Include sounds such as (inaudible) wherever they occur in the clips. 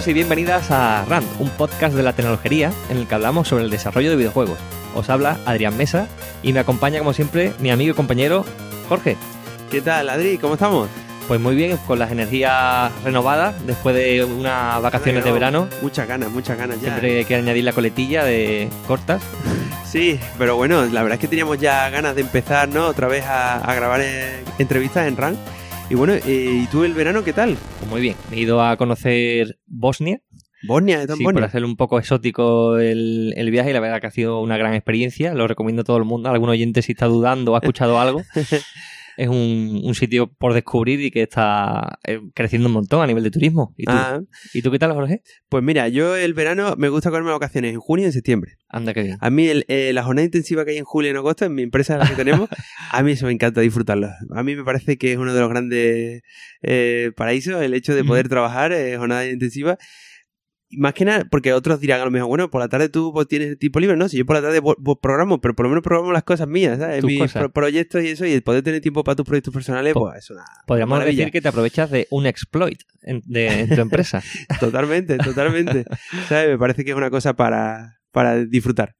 Bienvenidos y bienvenidas a RAND, un podcast de la tecnología en el que hablamos sobre el desarrollo de videojuegos. Os habla Adrián Mesa y me acompaña como siempre mi amigo y compañero Jorge. ¿Qué tal, Adri? ¿Cómo estamos? Pues muy bien, con las energías renovadas después de unas vacaciones de verano. Muchas ganas, muchas ganas ya. Siempre hay que añadir la coletilla de cortas. (laughs) Sí, pero bueno, la verdad es que teníamos ya ganas de empezar, ¿no? Otra vez a, a grabar entrevistas en RAND. Y bueno, eh, ¿y tú el verano qué tal? Pues muy bien, he ido a conocer Bosnia. Bosnia, ¿es Sí, Bosnia? por hacer un poco exótico el, el viaje y la verdad que ha sido una gran experiencia. Lo recomiendo a todo el mundo. Algún oyente si está dudando o ha escuchado algo. (laughs) Es un, un sitio por descubrir y que está eh, creciendo un montón a nivel de turismo. ¿Y tú, Ah, ¿Y tú qué tal, Jorge? pues mira, yo el verano me gusta cogerme vacaciones en junio y en septiembre. Anda, qué bien. A mí el- eh, la jornada intensiva que hay en julio y en agosto, en mi empresa la que tenemos, (laughs) a mí eso me encanta disfrutarlo. A mí me parece que es uno de los grandes eh, paraísos el hecho de poder trabajar eh, jornada intensiva. Más que nada, porque otros dirán a lo mejor, bueno, por la tarde tú pues, tienes tiempo libre, ¿no? Si yo por la tarde vo- programo, pero por lo menos programo las cosas mías, ¿sabes? Tus Mis cosas. pro- proyectos y eso, y el poder tener tiempo para tus proyectos personales, Po- pues es una Podríamos maravilla. decir que te aprovechas de un exploit en, de, en tu empresa. (laughs) Totalmente, totalmente. ¿Sabes? Me parece que es una cosa para, para disfrutar.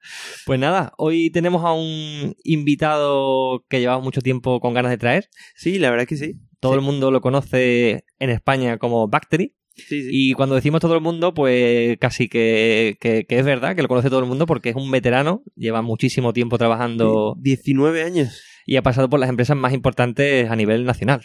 Pues nada, hoy tenemos a un invitado que llevamos mucho tiempo con ganas de traer. Sí, la verdad es que sí. Todo Sí. el mundo lo conoce en España como Bactery. Sí, sí. Y cuando decimos todo el mundo, pues casi que, que- que es verdad, que lo conoce todo el mundo porque es un veterano, lleva muchísimo tiempo trabajando 19 años. y ha pasado por las empresas más importantes a nivel nacional.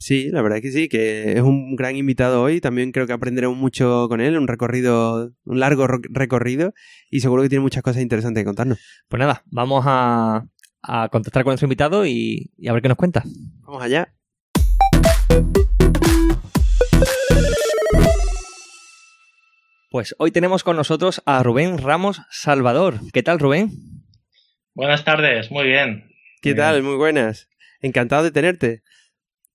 Sí, la verdad es que sí, que es un gran invitado hoy. También creo que aprenderemos mucho con él, un recorrido, un largo recorrido y seguro que tiene muchas cosas interesantes que contarnos. Pues nada, vamos a, a contactar con nuestro invitado y, y a ver qué nos cuenta. Vamos allá. Pues hoy tenemos con nosotros a Rubén Ramos Salvador. ¿Qué tal, Rubén? Buenas tardes, muy bien. ¿Qué Muy tal? Muy buenas. Encantado de tenerte.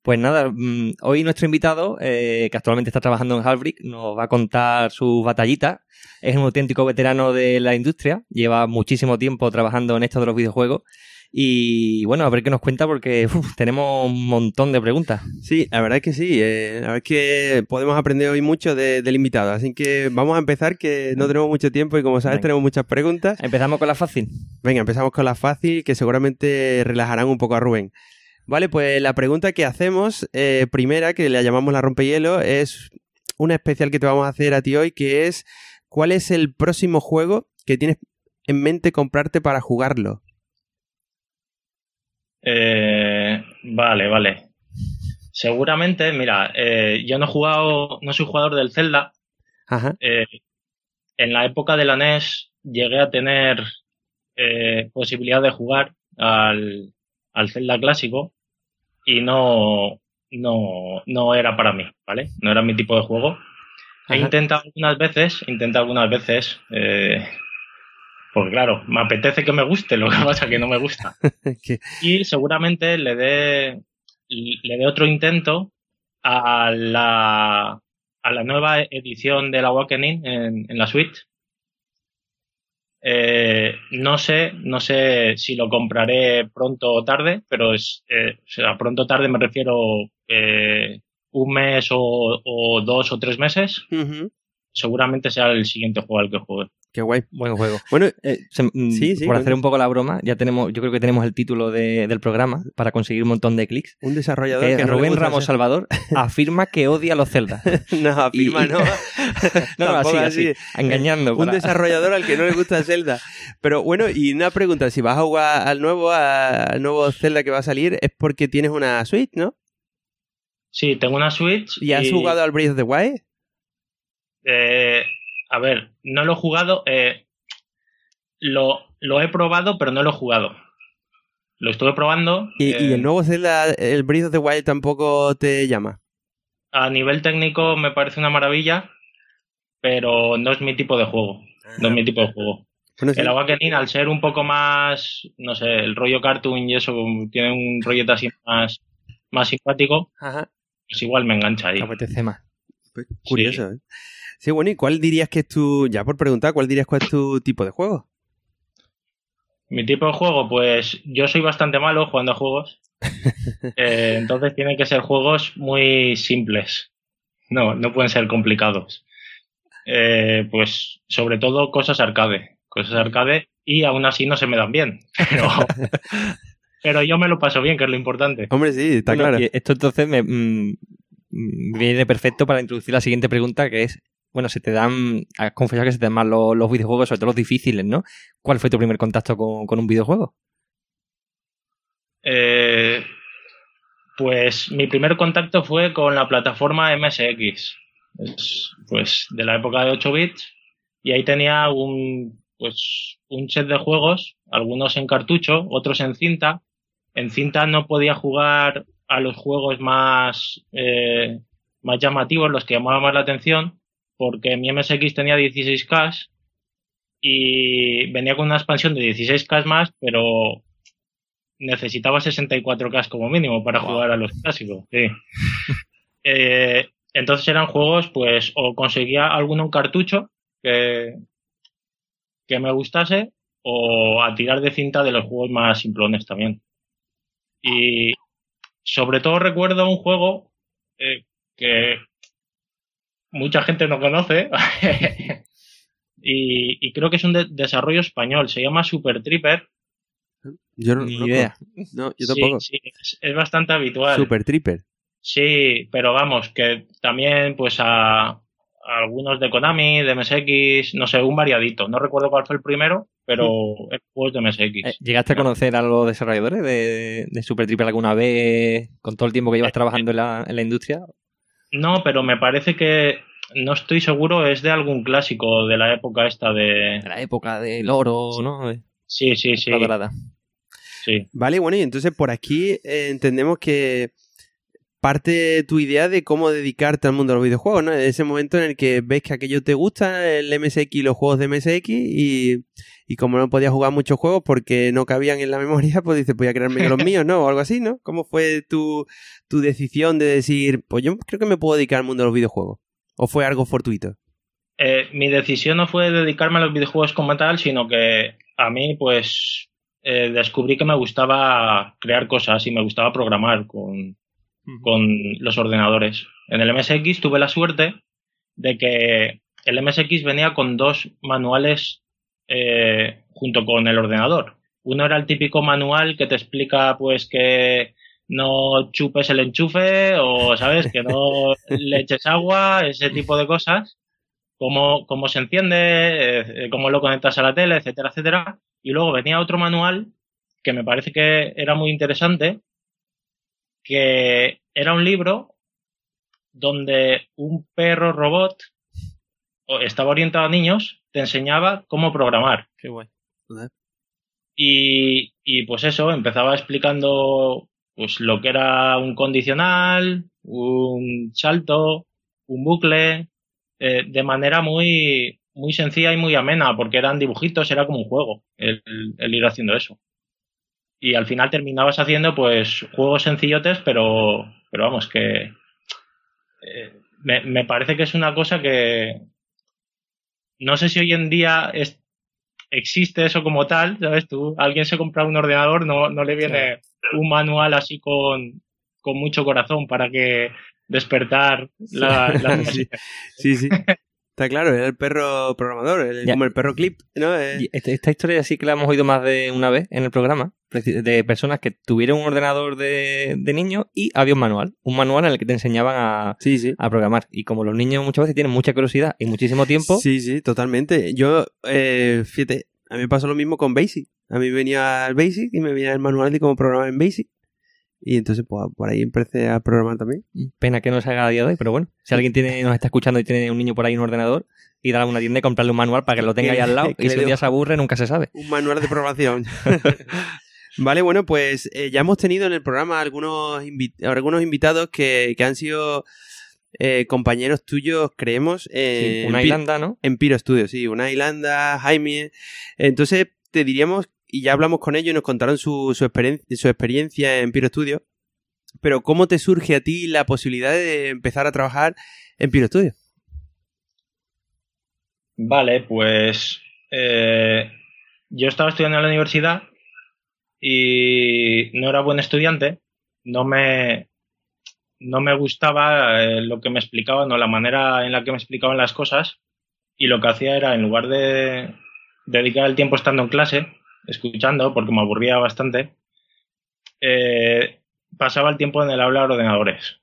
Pues nada, mm, hoy nuestro invitado, eh, que actualmente está trabajando en Halbrick, nos va a contar su batallita. Es un auténtico veterano de la industria, lleva muchísimo tiempo trabajando en esto de los videojuegos. Y bueno, a ver qué nos cuenta porque uf, tenemos un montón de preguntas. Sí, la verdad es que sí. eh, la verdad es que podemos aprender hoy mucho de- del invitado. Así que vamos a empezar, que no tenemos mucho tiempo y como sabes Venga. tenemos muchas preguntas. Empezamos con la fácil. Venga, empezamos con la fácil, que seguramente relajarán un poco a Rubén. Vale, pues la pregunta que hacemos, eh, primera, que la llamamos la rompehielo, es una especial que te vamos a hacer a ti hoy, que es ¿cuál es el próximo juego que tienes en mente comprarte para jugarlo? Eh, vale, vale. Seguramente, mira, eh, yo no he jugado, no soy jugador del Zelda. Ajá. Eh, en la época de la NES llegué a tener eh, posibilidad de jugar al, al Zelda clásico y no, no, no era para mí, ¿vale? No era mi tipo de juego. He intentado algunas veces, intentado algunas veces, eh, porque claro, me apetece que me guste, lo que (laughs) pasa que no me gusta. (laughs) Y seguramente le dé, le dé otro intento a la, a la nueva edición del Awakening en, en la Switch. Eh, no sé, no sé si lo compraré pronto o tarde, pero es, eh, o sea, pronto o tarde me refiero eh, un mes o, o dos o tres meses. Seguramente sea el siguiente juego al que juegue. Qué guay. Buen juego. Bueno, Eh, se- mm, Sí, sí, por hacer un poco la broma, ya tenemos, yo creo que tenemos el título de- del programa para conseguir un montón de clics. un desarrollador Que que no Rubén Ramos Salvador (laughs) afirma que odia a los Zelda. (laughs) No, afirma, Y- no. (laughs) No, no, así, así, engañando. Un para- desarrollador al que no le gusta Zelda. Pero bueno, y una pregunta, si vas a jugar al nuevo, a- al nuevo Zelda que va a salir, es porque tienes una Switch, ¿no? Sí, tengo una Switch. ¿Y has jugado al Breath of the Wild? eh, a ver, no lo he jugado. eh, lo, lo he probado, pero no lo he jugado. Lo estuve probando. ¿Y, eh, y el nuevo Zelda, el Breath of the Wild tampoco te llama? A nivel técnico me parece una maravilla, pero no es mi tipo de juego. No es mi tipo de juego. Bueno, sí. El Awakening, al ser un poco más, no sé, el rollo cartoon y eso, tiene un rollete así más, más simpático, Ajá. pues igual me engancha ahí. Te apetece más. Pues, curioso, ¿eh? Sí, bueno, ¿y cuál dirías que es tu, ya por preguntar, cuál dirías que es tu tipo de juego? Mi tipo de juego, pues yo soy bastante malo jugando a juegos. (laughs) Eh, entonces tienen que ser juegos muy simples. No, no pueden ser complicados. Eh, pues sobre todo cosas arcade. Cosas arcade y aún así no se me dan bien. Pero, (laughs) pero yo me lo paso bien, que es lo importante. Hombre, sí, está Bueno, claro. esto entonces me mm, mm, viene perfecto para introducir la siguiente pregunta, que es, bueno, se te dan, has confesado que se te dan más los, videojuegos, sobre todo los difíciles, ¿no? ¿Cuál fue tu primer contacto con, un videojuego? Eh, pues mi primer contacto fue con la plataforma MSX, Es, pues de la época de 8 bits, y ahí tenía un, pues, un set de juegos, algunos en cartucho, otros en cinta. En cinta no podía jugar a los juegos más, eh, más llamativos, los que llamaban más la atención, porque mi MSX tenía 16K y venía con una expansión de 16K más, pero necesitaba 64K como mínimo para jugar a los clásicos. Sí. (laughs) Eh, entonces eran juegos, pues, o conseguía alguno en cartucho que, que me gustase, o a tirar de cinta de los juegos más simplones también. Y sobre todo recuerdo un juego eh, que mucha gente no conoce. (laughs) y, y creo que es un de- desarrollo español. Se llama Super Tripper. Yo no, Ni no- idea. No, yo Sí, tampoco. sí, es, es bastante habitual. Super Tripper. Sí, pero vamos, que también pues a, a algunos de Konami, de MSX, no sé, un variadito. No recuerdo cuál fue el primero, pero juego es de MSX. Eh, ¿Llegaste a conocer a los desarrolladores de, de Super Triple alguna vez con todo el tiempo que llevas trabajando en la, en la industria? No, pero me parece que, no estoy seguro, es de algún clásico de la época esta de... De la época del oro, ¿no? De Sí, sí, sí. la dorada. sí. Vale, bueno, y entonces por aquí eh, entendemos que parte tu idea de cómo dedicarte al mundo de los videojuegos, ¿no? Ese momento en el que ves que aquello te gusta, el MSX y los juegos de MSX, y, y como no podías jugar muchos juegos porque no cabían en la memoria, pues dices, voy a crearme los (laughs) míos, ¿no? O algo así, ¿no? ¿Cómo fue tu, tu decisión de decir, pues yo creo que me puedo dedicar al mundo de los videojuegos? ¿O fue algo fortuito? Eh, mi decisión no fue dedicarme a los videojuegos como tal, sino que a mí, pues, eh, descubrí que me gustaba crear cosas y me gustaba programar con, con los ordenadores. En el MSX tuve la suerte de que el MSX venía con dos manuales eh, junto con el ordenador. Uno era el típico manual que te explica, pues, que no chupes el enchufe o, ¿sabes? Que no (laughs) le eches agua, ese tipo de cosas. Cómo, cómo se enciende, eh, cómo lo conectas a la tele, etcétera, etcétera. Y luego venía otro manual que me parece que era muy interesante, que era un libro donde un perro robot estaba orientado a niños, te enseñaba cómo programar. Qué guay. Y, y pues eso, empezaba explicando pues lo que era un condicional, un salto, un bucle, eh, de manera muy, muy sencilla y muy amena, porque eran dibujitos, era como un juego el, el ir haciendo eso. Y al final terminabas haciendo pues juegos sencillotes, pero, pero vamos, que eh, me, me parece que es una cosa que no sé si hoy en día es, existe eso como tal, ¿sabes? Tú, alguien se compra un ordenador, no, no le viene un manual así con, con mucho corazón para que despertar la, la (laughs) Sí, sí, sí. Está claro, era el perro programador, el- como el perro clip, ¿no? Eh, Esta, esta historia sí que la hemos oído más de una vez en el programa, de personas que tuvieron un ordenador de, de niños y había un manual, un manual en el que te enseñaban a, sí, sí. a programar. Y como los niños muchas veces tienen mucha curiosidad y muchísimo tiempo, Sí, sí, totalmente. Yo, eh, fíjate, a mí me pasó lo mismo con Basic. A mí venía el Basic y me venía el manual de cómo programar en Basic. Y entonces, pues, por ahí empecé a programar también. pena que no se haga a día de hoy, pero bueno, si alguien tiene, nos está escuchando y tiene un niño por ahí en un ordenador, ir a una tienda y comprarle un manual para que lo tenga ahí (laughs) al lado y si un día se aburre nunca se sabe. Un manual de programación. (laughs) vale, bueno, pues eh, ya hemos tenido en el programa algunos, invi- algunos invitados que, que han sido eh, compañeros tuyos, creemos, eh, Sí, una en Irlanda, ¿no? En Piro Studio, sí, una Ilanda, Jaime. Entonces, te diríamos, y ya hablamos con ellos y nos contaron su, su, experien- su experiencia en Piro Studio. Pero, ¿cómo te surge a ti la posibilidad de empezar a trabajar en Piro Studio? Vale, pues eh, yo estaba estudiando en la universidad y no era buen estudiante, no me, no me gustaba eh, lo que me explicaban o la manera en la que me explicaban las cosas y lo que hacía era, en lugar de dedicar el tiempo estando en clase, escuchando, porque me aburría bastante, eh, pasaba el tiempo en el aula de ordenadores.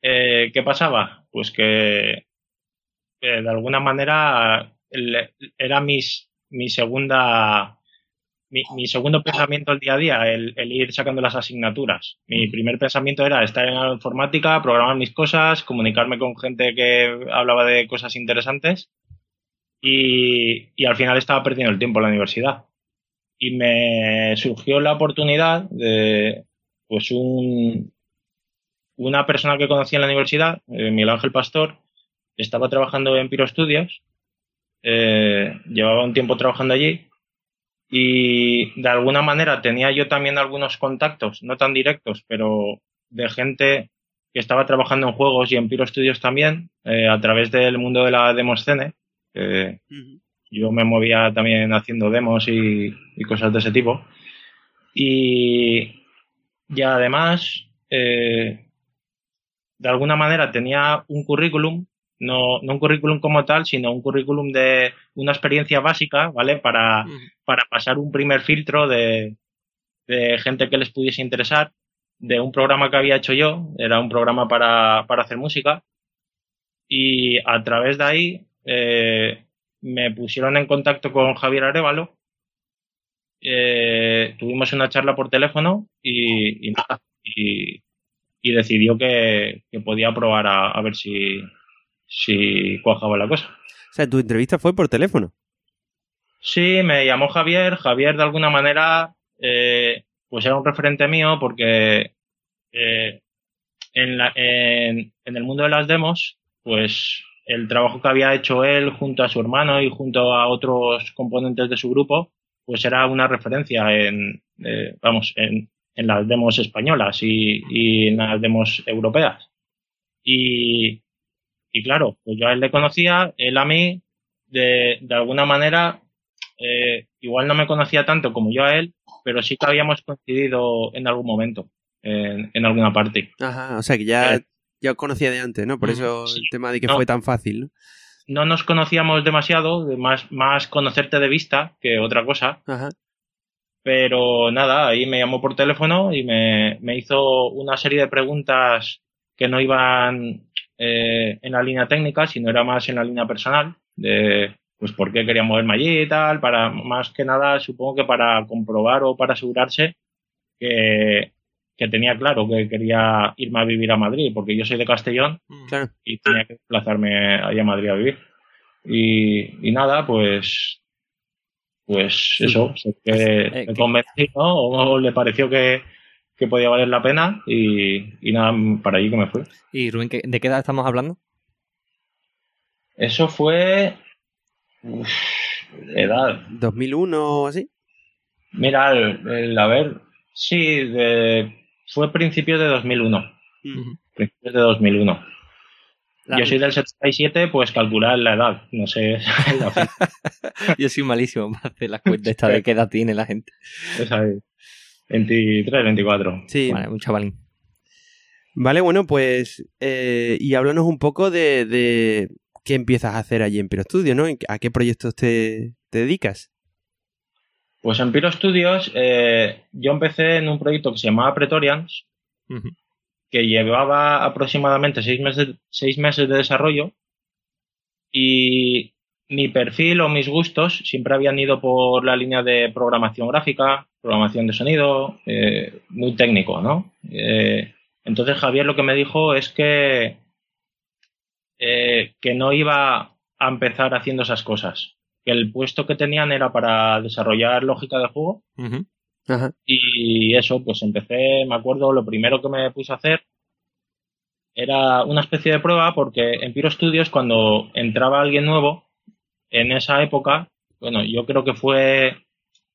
Eh, ¿Qué pasaba? Pues que de alguna manera era mi segunda mi, mi segundo pensamiento el día a día, el, el ir sacando las asignaturas. Mi primer pensamiento era estar en la informática, programar mis cosas, comunicarme con gente que hablaba de cosas interesantes y, y al final estaba perdiendo el tiempo en la universidad. Y me surgió la oportunidad de, pues un, una persona que conocí en la universidad, eh, Miguel Ángel Pastor, estaba trabajando en Piro Studios, eh, llevaba un tiempo trabajando allí y de alguna manera tenía yo también algunos contactos, no tan directos, pero de gente que estaba trabajando en juegos y en Piro Studios también, eh, a través del mundo de la demoscene. Eh, yo me movía también haciendo demos y, y cosas de ese tipo. Y, y además, eh, de alguna manera tenía un currículum, no, no un currículum como tal, sino un currículum de una experiencia básica, ¿vale? Para, para pasar un primer filtro de, de gente que les pudiese interesar, de un programa que había hecho yo, era un programa para, para hacer música, y a través de ahí eh, me pusieron en contacto con Javier Arevalo, eh, tuvimos una charla por teléfono y, y y decidió que, que podía probar a, a ver si, si cuajaba la cosa. O sea, tu entrevista fue por teléfono. Sí, me llamó Javier. Javier, de alguna manera, eh, pues era un referente mío porque eh, en, la- en, en el mundo de las demos, pues el trabajo que había hecho él junto a su hermano y junto a otros componentes de su grupo, pues era una referencia en, eh, vamos, en, en las demos españolas y, y en las demos europeas. Y, y claro, pues yo a él le conocía, él a mí, de, de alguna manera, eh, igual no me conocía tanto como yo a él, pero sí que habíamos coincidido en algún momento, en, en alguna parte. Ajá, o sea que ya, Eh. ya os conocía de antes, ¿no? Por eso Sí. el tema de que No. fue tan fácil, ¿no? No nos conocíamos demasiado, más, más conocerte de vista que otra cosa, Ajá. pero nada, ahí me llamó por teléfono y me, me hizo una serie de preguntas que no iban eh, en la línea técnica, sino era más en la línea personal, de pues por qué quería moverme allí y tal, para más que nada supongo que para comprobar o para asegurarse que, que tenía claro que quería irme a vivir a Madrid, porque yo soy de Castellón Claro. y tenía que desplazarme allá a Madrid a vivir. Y, y nada, pues pues eso, se- que Eh, me que- convencí, ¿no? O le pareció que, que podía valer la pena y, y nada, para allí que me fui. Y Rubén, ¿qué- ¿de qué edad estamos hablando? Eso fue uf, edad. 2001 o así. Mira, el, el- a ver, sí, de, fue principios de 2001. Principios de 2001. La- Yo soy del 77, pues calcular la edad, no sé. (laughs) Yo soy malísimo para hacer las cuentas esta de (laughs) qué edad tiene la gente. Esa es. 23, 24. Sí. Vale, un chavalín. Vale, bueno, pues. eh, y háblanos un poco de, de qué empiezas a hacer allí en Piro Studio, ¿no? ¿A qué proyectos te, te dedicas? Pues en Piro Studios eh, yo empecé en un proyecto que se llamaba Pretorians, que llevaba aproximadamente seis meses, seis meses de desarrollo y mi perfil o mis gustos siempre habían ido por la línea de programación gráfica, programación de sonido, eh, muy técnico, ¿no? Eh, entonces Javier lo que me dijo es que, eh, que no iba a empezar haciendo esas cosas, que el puesto que tenían era para desarrollar lógica de juego. Y eso, pues empecé, me acuerdo, lo primero que me puse a hacer era una especie de prueba porque en Piro Studios cuando entraba alguien nuevo, en esa época, bueno, yo creo que fue,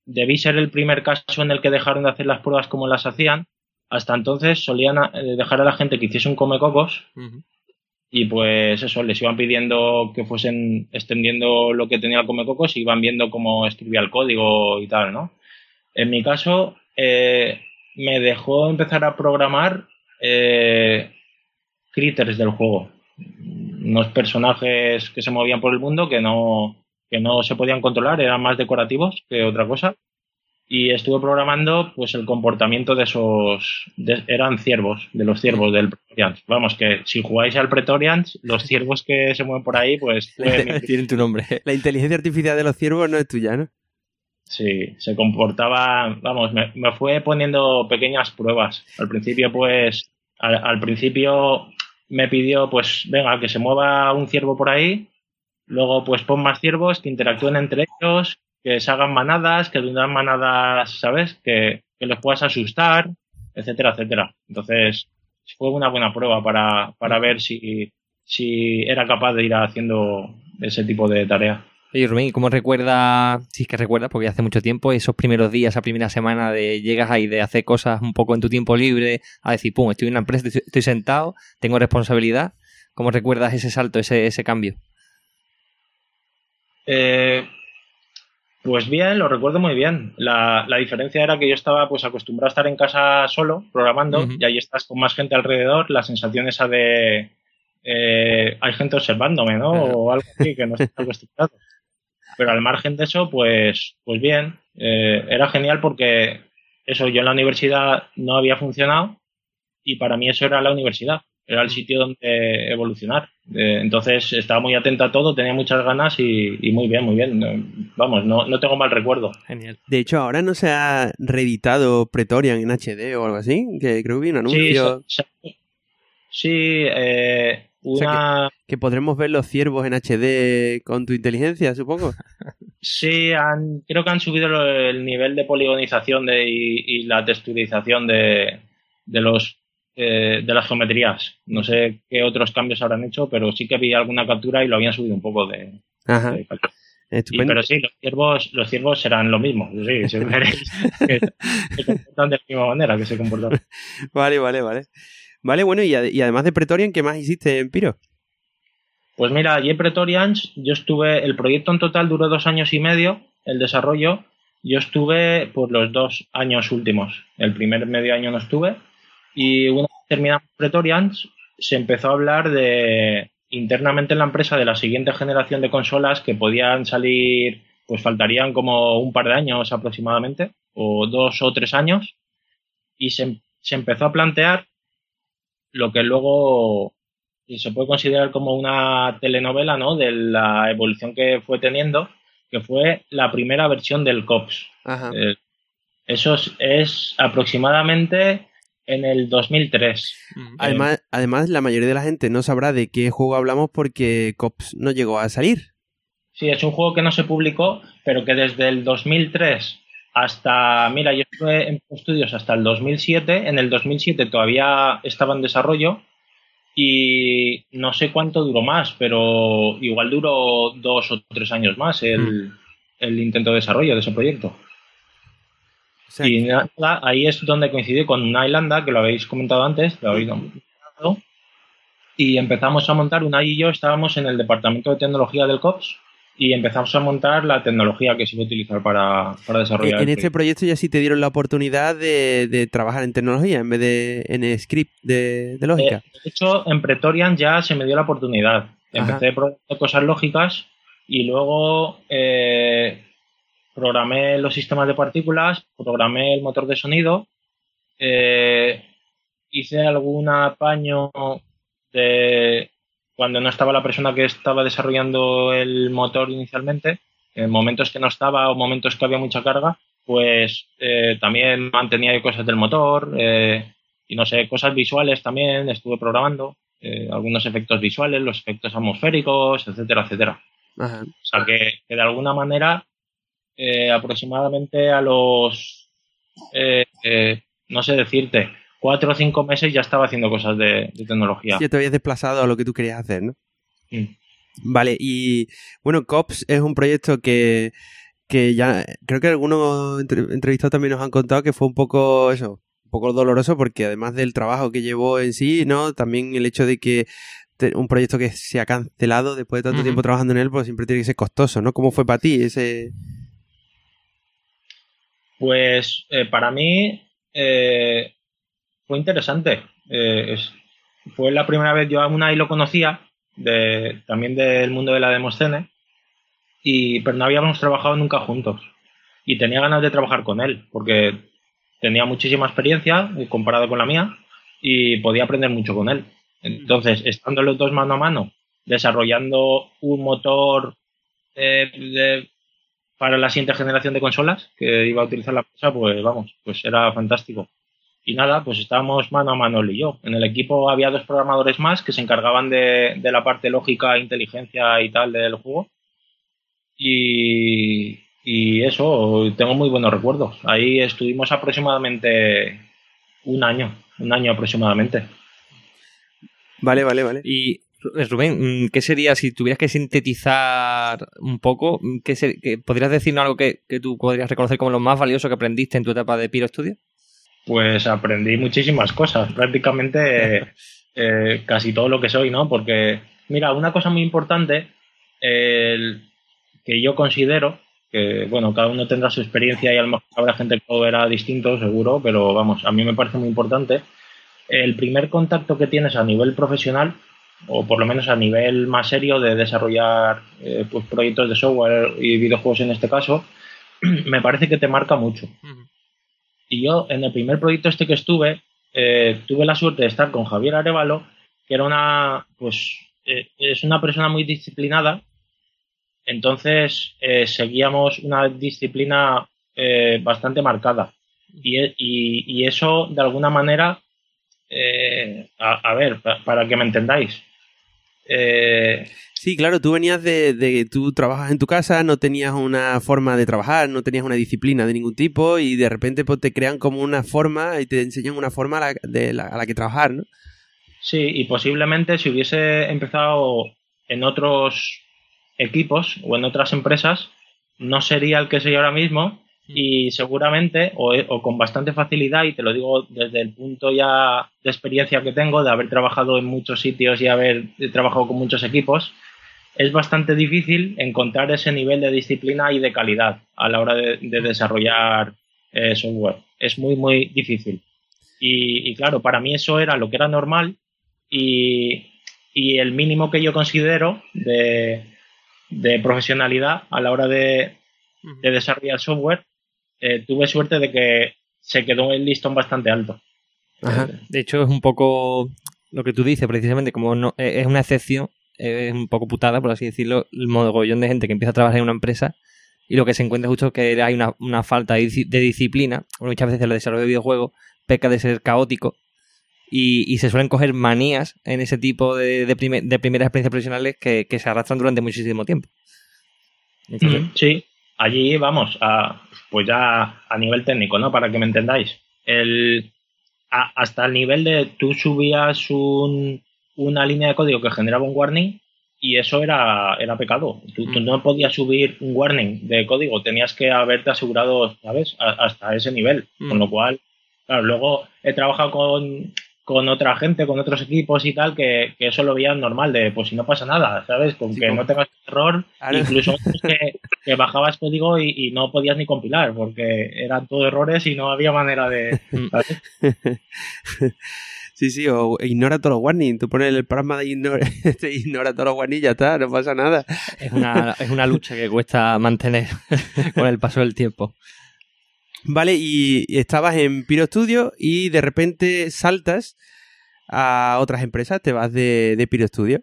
debí ser el primer caso en el que dejaron de hacer las pruebas como las hacían. Hasta entonces solían eh, dejar a la gente que hiciese un comecocos y pues eso, les iban pidiendo que fuesen extendiendo lo que tenía el comecocos y iban viendo cómo escribía el código y tal, ¿no? En mi caso, eh, me dejó empezar a programar eh, critters del juego unos personajes que se movían por el mundo que no, que no se podían controlar, eran más decorativos que otra cosa. Y estuve programando pues el comportamiento de esos, eran ciervos, de los ciervos del Pretorians. Vamos, que si jugáis al Pretorians, los ciervos que se mueven por ahí, pues... (laughs) Tienen tu nombre. (laughs) La inteligencia artificial de los ciervos no es tuya, ¿no? Sí, se comportaba, vamos, me, fue poniendo pequeñas pruebas. Al principio, pues, al principio me pidió, pues, venga, que se mueva un ciervo por ahí, luego, pues, pon más ciervos que interactúen entre ellos, que se hagan manadas, que de manadas, ¿sabes? Que, que les puedas asustar, etcétera, etcétera. Entonces, fue una buena prueba para, para ver si, si era capaz de ir haciendo ese tipo de tarea. Oye, Rubén, ¿cómo recuerdas, si es que recuerdas, porque hace mucho tiempo, esos primeros días, esa primera semana de llegas ahí de hacer cosas un poco en tu tiempo libre, a decir, pum, estoy en una empresa, estoy sentado, tengo responsabilidad? ¿Cómo recuerdas ese salto, ese, ese cambio? Eh, pues bien, lo recuerdo muy bien. La, diferencia era que yo estaba pues acostumbrado a estar en casa solo, programando, y ahí estás con más gente alrededor, la sensación esa de eh, hay gente observándome, ¿no? O algo así que no estoy acostumbrado. (laughs) Pero al margen de eso, pues, pues bien, eh, era genial porque eso yo en la universidad no había funcionado y para mí eso era la universidad, era el mm. sitio donde evolucionar. Eh, entonces estaba muy atento a todo, tenía muchas ganas y, muy bien, muy bien. Vamos, no, no, tengo mal recuerdo. Genial. De hecho, ahora no se ha reeditado Pretorian en HD o algo así, que creo que vi un anuncio. Sí, sí eh, que, podremos ver los ciervos en HD con tu inteligencia, supongo. (laughs) Sí, han, creo que han subido el nivel de poligonización de, y, la texturización de, de los eh, de las geometrías. No sé qué otros cambios habrán hecho, pero sí que vi alguna captura y lo habían subido un poco de. Ajá. pero sí, los ciervos, los ciervos serán lo mismo. Sí, (laughs) se comportan de la misma manera que se comportan. (laughs) Vale, vale, vale. Vale, bueno, y, además de Pretorian, ¿qué más hiciste en Piro? Pues mira, allí en yo estuve, el proyecto en total duró dos años y medio, el desarrollo, yo estuve por los dos años últimos. El primer medio año no estuve. Y una vez terminamos Pretorians, se empezó a hablar de internamente en la empresa de la siguiente generación de consolas que podían salir, pues faltarían como un par de años aproximadamente, o dos o tres años. Y se, se empezó a plantear lo que luego se puede considerar como una telenovela, ¿no? De la evolución que fue teniendo, que fue la primera versión del COPS. Eh, eso es, aproximadamente en el 2003. Además, además, la mayoría de la gente no sabrá de qué juego hablamos porque COPS no llegó a salir. Sí, es un juego que no se publicó, pero que desde el 2003 hasta, mira, yo estuve en estudios hasta el 2007, en el 2007 todavía estaba en desarrollo y no sé cuánto duró más, pero igual duró dos o tres años más el, hmm. intento de desarrollo de ese proyecto. Y ahí es donde coincidí con una Islanda, que lo habéis comentado antes, lo habéis comentado, y empezamos a montar, una y yo estábamos en el departamento de tecnología del COPS y empezamos a montar la tecnología que se iba a utilizar para, desarrollar. En este proyecto ya sí te dieron la oportunidad de, trabajar en tecnología en vez de en script de, lógica. Eh, de hecho, en Pretorian ya se me dio la oportunidad. Empecé programando cosas lógicas y luego eh, programé los sistemas de partículas, programé el motor de sonido, eh, hice algún apaño de cuando no estaba la persona que estaba desarrollando el motor inicialmente, en momentos que no estaba o momentos que había mucha carga, pues eh, también mantenía cosas del motor eh, y no sé, cosas visuales también estuve programando, eh, algunos efectos visuales, los efectos atmosféricos, etcétera, etcétera. Ajá. O sea que, que de alguna manera aproximadamente a los, no sé decirte, cuatro o cinco meses ya estaba haciendo cosas de, de tecnología. Ya te habías desplazado a lo que tú querías hacer, ¿no? Vale, y bueno, COPS es un proyecto que, que ya creo que algunos entre- entrevistados también nos han contado que fue un poco eso, un poco doloroso porque además del trabajo que llevó en sí, ¿no? También el hecho de que un proyecto que se ha cancelado después de tanto tiempo trabajando en él, pues siempre tiene que ser costoso, ¿no? ¿Cómo fue para ti ese...? Pues eh, para mí eh, fue interesante. Eh, fue la primera vez, yo aún ahí lo conocía, de, también del mundo de la demoscene, y, pero no habíamos trabajado nunca juntos. Y tenía ganas de trabajar con él, porque tenía muchísima experiencia eh, comparado con la mía y podía aprender mucho con él. Entonces, estando los dos mano a mano, desarrollando un motor eh, de- para la siguiente generación de consolas que iba a utilizar la empresa, pues vamos, pues era fantástico. Y nada, pues estábamos mano a mano él y yo. En el equipo había dos programadores más que se encargaban de, de la parte lógica, inteligencia y tal del juego. Y, y eso, tengo muy buenos recuerdos. Ahí estuvimos aproximadamente un año, un año aproximadamente. Vale, vale, vale. Y Rubén, mm, ¿qué sería si tuvieras que sintetizar un poco? mm, ¿qué ser- qué- ¿Podrías decirnos algo que, que tú podrías reconocer como lo más valioso que aprendiste en tu etapa de Piro Studio? Pues aprendí muchísimas cosas, prácticamente (laughs) eh, casi todo lo que soy, ¿no? Porque, mira, una cosa muy importante el- que yo considero, que, bueno, cada uno tendrá su experiencia y a lo mejor habrá gente que lo verá distinto, seguro, pero vamos, a mí me parece muy importante. El primer contacto que tienes a nivel profesional, o por lo menos a nivel más serio de desarrollar eh, pues, proyectos de software y videojuegos en este caso, (clears throat) me parece que te marca mucho. Y yo, en el primer proyecto este que estuve, eh, tuve la suerte de estar con Javier Arevalo, que era una, pues, eh, es una persona muy disciplinada. Entonces, eh, seguíamos una disciplina bastante marcada. Y, y- eso, de alguna manera, a, a ver, pa- para que me entendáis, Sí, claro, tú venías de, de tú trabajas en tu casa, no tenías una forma de trabajar, no tenías una disciplina de ningún tipo y de repente pues, te crean como una forma y te enseñan una forma a la, de la, a la que trabajar, ¿no? Sí, y posiblemente si hubiese empezado en otros equipos o en otras empresas, no sería el que soy ahora mismo y seguramente, o, o con bastante facilidad, y te lo digo desde el punto ya de experiencia que tengo, de haber trabajado en muchos sitios y haber trabajado con muchos equipos, es bastante difícil encontrar ese nivel de disciplina y de calidad a la hora de, de desarrollar eh, software. Es muy, muy difícil. Y, y claro, para mí eso era lo que era normal y, y el mínimo que yo considero de, de profesionalidad a la hora de, de desarrollar software, eh, tuve suerte de que se quedó el listón bastante alto. Ajá. De hecho, es un poco lo que tú dices, precisamente, como no, eh, es una excepción, es un poco putada, por así decirlo, el mogollón de gente que empieza a trabajar en una empresa y lo que se encuentra justo que hay una, una falta de, disci- de disciplina. Muchas veces el desarrollo de videojuegos peca de ser caótico y, y se suelen coger manías en ese tipo de, de, prime- de primeras experiencias profesionales que, que se arrastran durante muchísimo tiempo. Sí, allí vamos, a, pues ya a nivel técnico, ¿no? Para que me entendáis. El, hasta el nivel de tú subías un, una línea de código que generaba un warning y eso era, era pecado. Tú, tú no podías subir un warning de código, tenías que haberte asegurado, ¿sabes? A- hasta ese nivel. Mm. Con lo cual, claro, luego he trabajado con, con otra gente, con otros equipos y tal, que, que eso lo veían normal, de pues si no pasa nada, ¿sabes? Con Sí, que como- no tengas (laughs) error, Claro. incluso que, que bajabas código y, y no podías ni compilar, porque eran todo errores y no había manera de... Mm. ¿sabes? (laughs) Sí, sí, o ignora todos los warnings. Tú pones el programa de ignora, (laughs) te ignora todos los warnings y ya está, no pasa nada. Es una, es una lucha que cuesta mantener (laughs) con el paso del tiempo. Vale, y estabas en Piro Studio y de repente saltas a otras empresas, te vas de, de Piro Studio.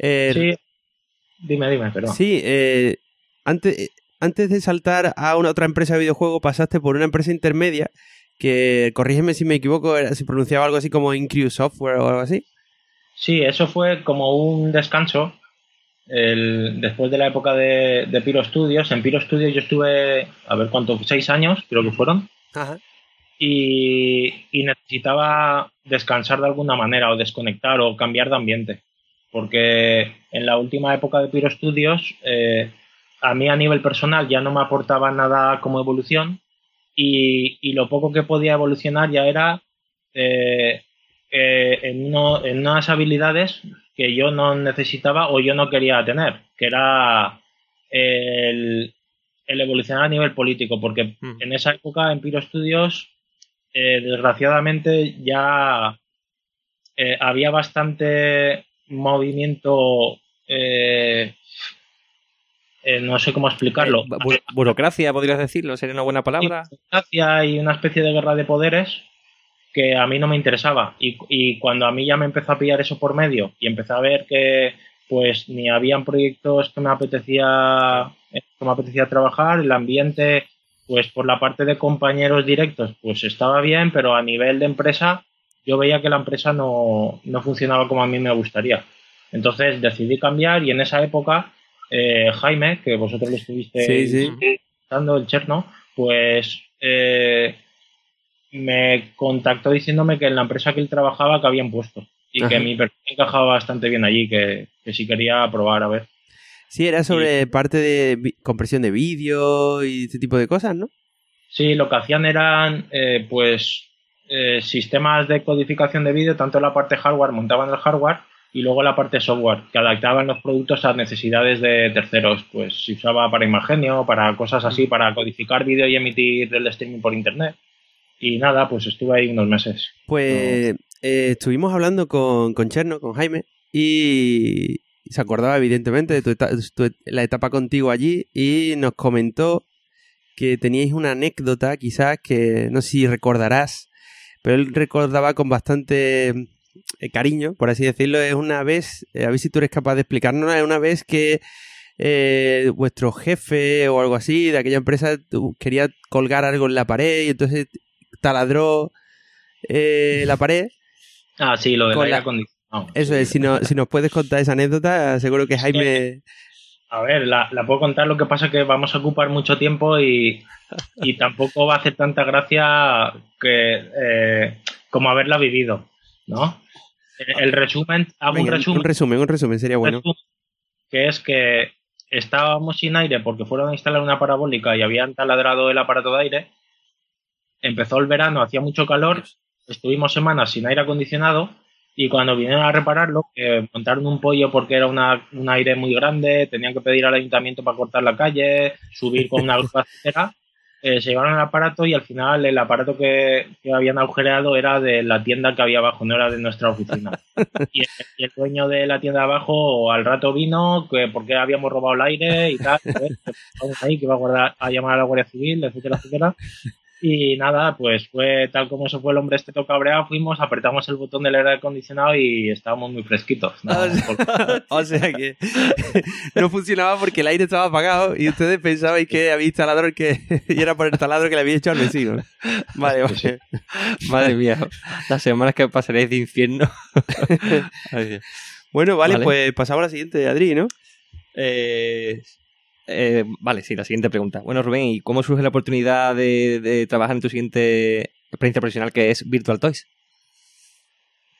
Eh, Sí. Dime, dime, perdón. Sí, eh, antes, antes de saltar a una otra empresa de videojuegos pasaste por una empresa intermedia que, corrígeme si me equivoco, se pronunciaba algo así como Increw Software o algo así. Sí, eso fue como un descanso. El- después de la época de, de Piro Studios, en Piro Studios yo estuve, a ver cuánto, seis años, creo que fueron, Ajá. y, y necesitaba descansar de alguna manera, o desconectar, o cambiar de ambiente. Porque en la última época de Piro Studios, eh, a mí a nivel personal ya no me aportaba nada como evolución, y, y lo poco que podía evolucionar ya era eh, eh, en, uno- en unas habilidades que yo no necesitaba o yo no quería tener, que era el, el evolucionar a nivel político, porque Mm. en esa época en Piro Studios, eh, desgraciadamente ya eh, había bastante movimiento, eh, eh, no sé cómo explicarlo, Eh, bu- burocracia, podrías decirlo, sería una buena palabra. burocracia y una especie de guerra de poderes que a mí no me interesaba. Y, y cuando a mí ya me empezó a pillar eso por medio y empecé a ver que pues ni habían proyectos que me apetecía que me apetecía trabajar, el ambiente pues por la parte de compañeros directos pues estaba bien, pero a nivel de empresa yo veía que la empresa no, no funcionaba como a mí me gustaría. Entonces decidí cambiar y en esa época eh, Jaime, que vosotros lo estuviste Sí, sí. dando el Cherno, pues eh, me contactó diciéndome que en la empresa que él trabajaba que habían puesto y Ajá. que mi perfil encajaba bastante bien allí, que, que si quería probar a ver. Sí, era sobre parte de compresión de vídeo y este tipo de cosas, ¿no? Sí, lo que hacían eran eh, pues eh, sistemas de codificación de vídeo, tanto en la parte hardware, montaban el hardware y luego la parte software, que adaptaban los productos a necesidades de terceros. Pues se usaba para Imagenio, para cosas así, para codificar vídeo y emitir el streaming por internet. Y nada, pues estuve ahí unos meses. Pues eh, estuvimos hablando con, con Cherno, con Jaime, y se acordaba evidentemente de tu eta- tu la etapa contigo allí y nos comentó que teníais una anécdota quizás que no sé si recordarás, pero él recordaba con bastante eh, cariño, por así decirlo, es una vez, eh, a ver si tú eres capaz de explicarnos, es una vez que eh, vuestro jefe o algo así de aquella empresa quería colgar algo en la pared y entonces taladró la pared. Ah, sí, lo aire la- acondicionado. Eso es, si, no, si nos puedes contar esa anécdota, seguro que Jaime... A ver, la, la puedo contar, lo que pasa que vamos a ocupar mucho tiempo y, y tampoco va a hacer tanta gracia que eh, como haberla vivido, ¿no? El, el resumen, hago un resumen, un resumen, un resumen, sería bueno. que es que estábamos sin aire porque fueron a instalar una parabólica y habían taladrado el aparato de aire. Empezó el verano, hacía mucho calor, estuvimos semanas sin aire acondicionado y cuando vinieron a repararlo, eh, montaron un pollo porque era una- un aire muy grande, tenían que pedir al ayuntamiento para cortar la calle, subir con una (laughs) grúa, etcétera. Eh, se llevaron el aparato y al final el aparato que, que habían agujereado era de la tienda que había abajo, no era de nuestra oficina. (laughs) Y el, y el dueño de la tienda de abajo al rato vino que porque habíamos robado el aire y tal, ¿sabes? Que estábamos ahí que iba a, guardar, a llamar a la Guardia Civil, etcétera, etcétera. Y nada, pues fue tal como se fue el hombre este cabreado, fuimos, apretamos el botón del aire acondicionado y estábamos muy fresquitos. ¿no? (laughs) Ah, o sea- o sea que (laughs) no funcionaba porque el aire estaba apagado y ustedes pensabais que había el que (laughs) y era por el taladro que le había hecho al vecino. Vale, vale. Madre mía, las semanas que pasaréis de infierno. Bueno, vale, Vale. pues pasamos a la siguiente, Adri, ¿no? Eh, eh, vale, sí, la siguiente pregunta. Bueno, Rubén, ¿y cómo surge la oportunidad de, trabajar en tu siguiente experiencia profesional que es Virtual Toys?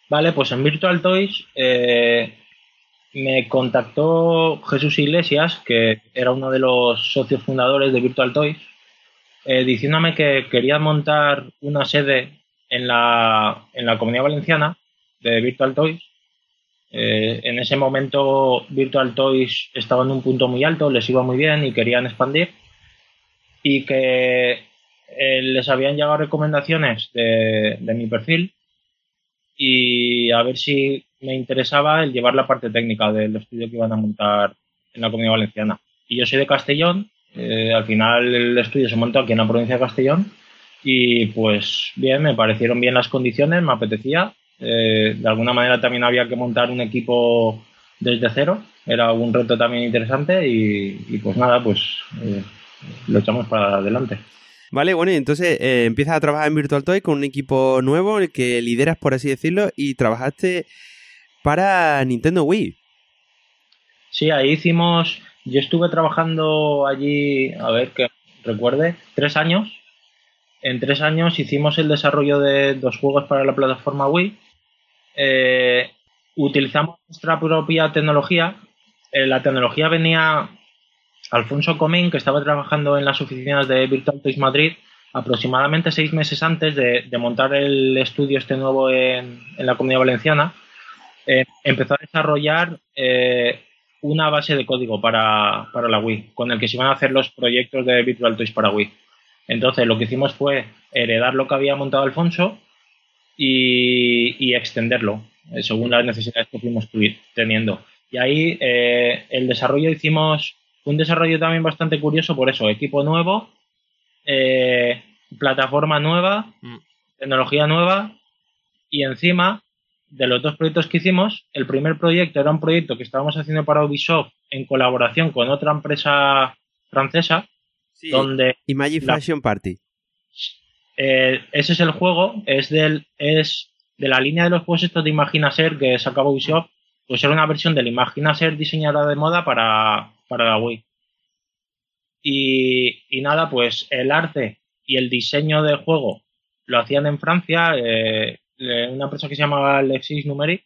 Vale, pues en Virtual Toys eh, me contactó Jesús Iglesias, que era uno de los socios fundadores de Virtual Toys, eh, diciéndome que quería montar una sede en la, en la comunidad valenciana de Virtual Toys. Eh, en ese momento Virtual Toys estaba en un punto muy alto, les iba muy bien y querían expandir. Y que eh, les habían llegado recomendaciones de, de mi perfil y a ver si me interesaba el llevar la parte técnica del estudio que iban a montar en la Comunidad Valenciana. Y yo soy de Castellón, eh, al final el estudio se montó aquí en la provincia de Castellón y pues bien, me parecieron bien las condiciones, me apetecía. Eh, de alguna manera también había que montar un equipo desde cero, era un reto también interesante y, pues nada, pues eh, lo echamos para adelante. Vale, bueno, y entonces eh, empiezas a trabajar en Virtual Toy con un equipo nuevo, el que lideras, por así decirlo, y trabajaste para Nintendo Wii. Sí, ahí hicimos, yo estuve trabajando allí, a ver que recuerde, tres años. En tres años hicimos el desarrollo de dos juegos para la plataforma Wii. Eh, utilizamos nuestra propia tecnología. Eh, la tecnología venía Alfonso Comín, que estaba trabajando en las oficinas de Virtual Toys Madrid aproximadamente seis meses antes de, montar el estudio este nuevo en, la Comunidad Valenciana, eh, empezó a desarrollar una base de código para, la Wii, con el que se iban a hacer los proyectos de Virtual Toys para Wii. Entonces lo que hicimos fue heredar lo que había montado Alfonso y, extenderlo eh, según las necesidades que fuimos teniendo. Y ahí el desarrollo hicimos un desarrollo también bastante curioso por eso, equipo nuevo, eh, plataforma nueva, mm. tecnología nueva y encima de los dos proyectos que hicimos, el primer proyecto era un proyecto que estábamos haciendo para Ubisoft en colaboración con otra empresa francesa, donde... Imagine Fashion Party. Eh, ese es el juego, es del es de la línea de los juegos estos de Imagina Ser que sacaba Ubisoft, pues era una versión del Imagina Ser diseñada de moda para, para la Wii. Y, nada, pues el arte y el diseño del juego lo hacían en Francia, eh, una empresa que se llamaba Lexis Numeric,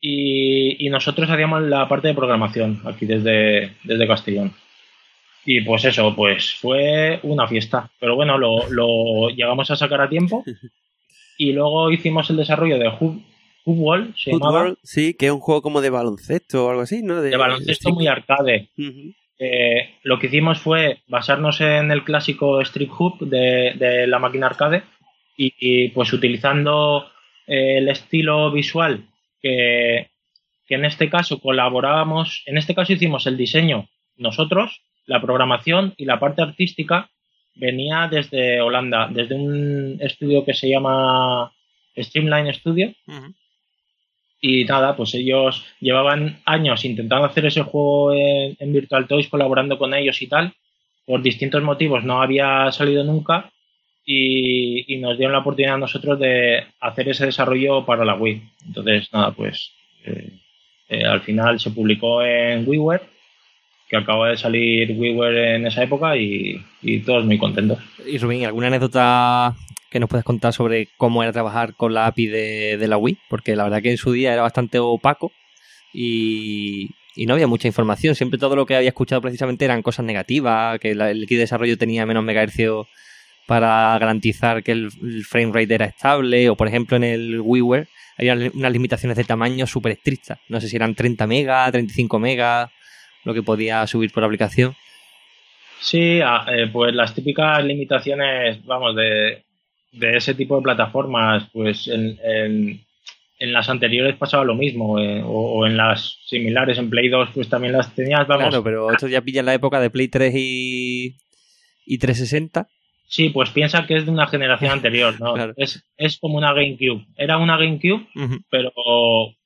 y, nosotros hacíamos la parte de programación aquí desde, desde Castellón. Y pues eso, pues fue una fiesta. Pero bueno, lo, lo llegamos a sacar a tiempo. (laughs) Y luego hicimos el desarrollo de Hub, Football, se sí, que es un juego como de baloncesto o algo así, ¿no? De, baloncesto muy arcade. Eh, lo que hicimos fue basarnos en el clásico Strip Hoop de, la máquina arcade y, pues utilizando eh, el estilo visual que, que en este caso colaborábamos, en este caso hicimos el diseño nosotros, la programación y la parte artística venía desde Holanda, desde un estudio que se llama Streamline Studio. Y nada, pues ellos llevaban años intentando hacer ese juego en, Virtual Toys, colaborando con ellos y tal. Por distintos motivos no había salido nunca y, nos dieron la oportunidad a nosotros de hacer ese desarrollo para la Wii. Entonces, nada, pues eh, eh, al final se publicó en WiiWare, que acaba de salir WiiWare en esa época y, y todos muy contentos. Y Rubín, ¿alguna anécdota que nos puedes contar sobre cómo era trabajar con la API de, la Wii, porque la verdad que en su día era bastante opaco y, no había mucha información. Siempre todo lo que había escuchado precisamente eran cosas negativas, que el equipo de desarrollo tenía menos megahercios para garantizar que el, frame rate era estable, o por ejemplo en el WiiWare había unas limitaciones de tamaño súper estrictas. No sé si eran 30 megas, 35 megas, lo que podía subir por aplicación. Sí, ah, eh, pues las típicas limitaciones, vamos, de, de ese tipo de plataformas, pues en, en, las anteriores pasaba lo mismo, eh, o, en las similares, en Play 2, pues también las tenías, vamos. Claro, pero esto ya pilla en la época de Play 3 y, y 360. Sí, pues piensa que es de una generación (laughs) anterior, ¿no? Es, es como una GameCube. Era una GameCube, pero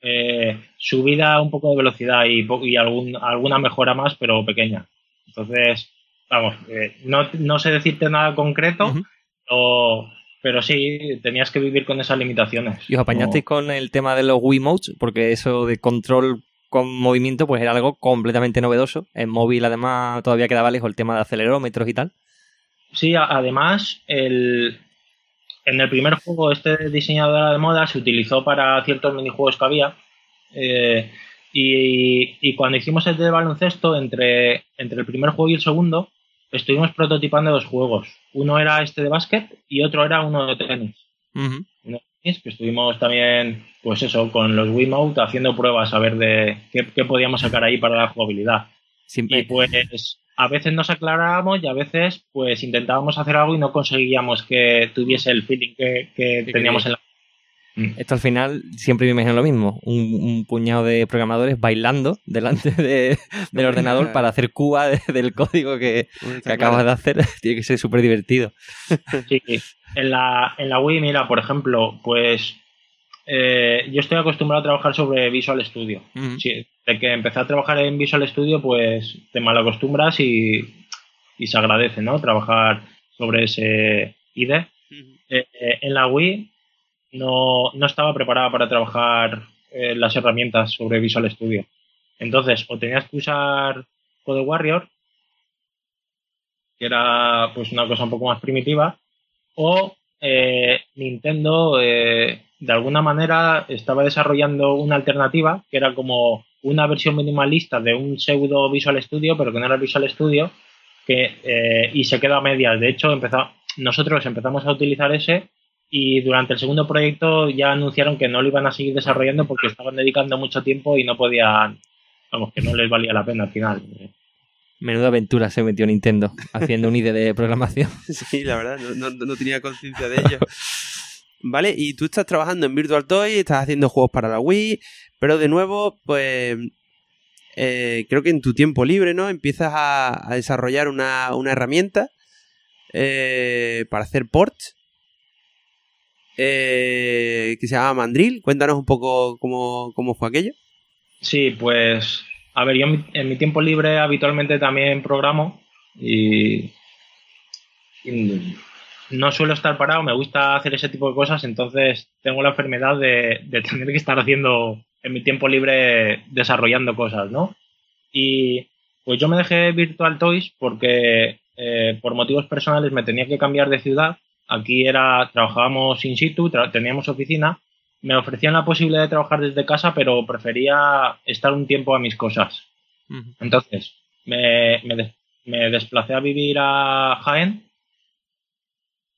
eh, subida un poco de velocidad y, y algún, alguna mejora más, pero pequeña. Entonces, vamos, eh, no, no sé decirte nada concreto, pero pero sí, tenías que vivir con esas limitaciones. ¿Y os apañasteis con el tema de los Wiimotes? Porque eso de control con movimiento pues era algo completamente novedoso. En móvil además todavía quedaba lejos el tema de acelerómetros y tal. Sí, además el, en el primer juego este diseñador de moda se utilizó para ciertos minijuegos que había. Eh, y, y, cuando hicimos el de baloncesto, entre, entre el primer juego y el segundo, estuvimos prototipando dos juegos. Uno era este de básquet y otro era uno de tenis. Uno de tenis, que estuvimos también, pues eso, con los Wiimote haciendo pruebas a ver de qué, podíamos sacar ahí para la jugabilidad. Y pues a veces nos aclarábamos y a veces pues intentábamos hacer algo y no conseguíamos que tuviese el feeling que, teníamos en la... Mm. Esto al final siempre me imagino lo mismo. Un, un puñado de programadores bailando delante de- del ordenador (laughs) para hacer cuba de- del código que, que acabas de hacer. (laughs) Tiene que ser súper divertido. Sí, en la, en la Wii, mira, por ejemplo, pues eh, yo estoy acostumbrado a trabajar sobre Visual Studio. Sí, de que empecé a trabajar en Visual Studio, pues te malacostumbras y, y se agradece, ¿no? Trabajar sobre ese IDE. Eh, eh, en la Wii no, no estaba preparada para trabajar las herramientas sobre Visual Studio. Entonces, o tenías que usar Code Warrior, que era pues una cosa un poco más primitiva, o Nintendo eh, de alguna manera estaba desarrollando una alternativa que era como una versión minimalista de un pseudo Visual Studio, pero que no era Visual Studio, que, eh, y se quedó a medias. De hecho, empezó, nosotros empezamos a utilizar ese y durante el segundo proyecto ya anunciaron que no lo iban a seguir desarrollando porque estaban dedicando mucho tiempo y no podían, vamos, que no les valía la pena al final. Menuda aventura se metió Nintendo haciendo un IDE de programación. (laughs) Sí, la verdad, no, no- no tenía conciencia de ello. (laughs) Vale, y tú estás trabajando en Virtual Toy, estás haciendo juegos para la Wii, pero de nuevo, pues eh, creo que en tu tiempo libre, ¿no? Empiezas a, a desarrollar una, una herramienta eh, para hacer ports eh, que se llama Mandrill. Cuéntanos un poco cómo, cómo fue aquello. Sí, pues, a ver, yo en mi, tiempo libre habitualmente también programo y no suelo estar parado, me gusta hacer ese tipo de cosas, entonces tengo la enfermedad de, de tener que estar haciendo en mi tiempo libre desarrollando cosas, ¿no? Y pues yo me dejé Virtual Toys porque eh, por motivos personales me tenía que cambiar de ciudad. Aquí era, trabajábamos in situ, tra- teníamos oficina me ofrecían la posibilidad de trabajar desde casa, pero prefería estar un tiempo a mis cosas. Entonces, me, me, me desplacé a vivir a Jaén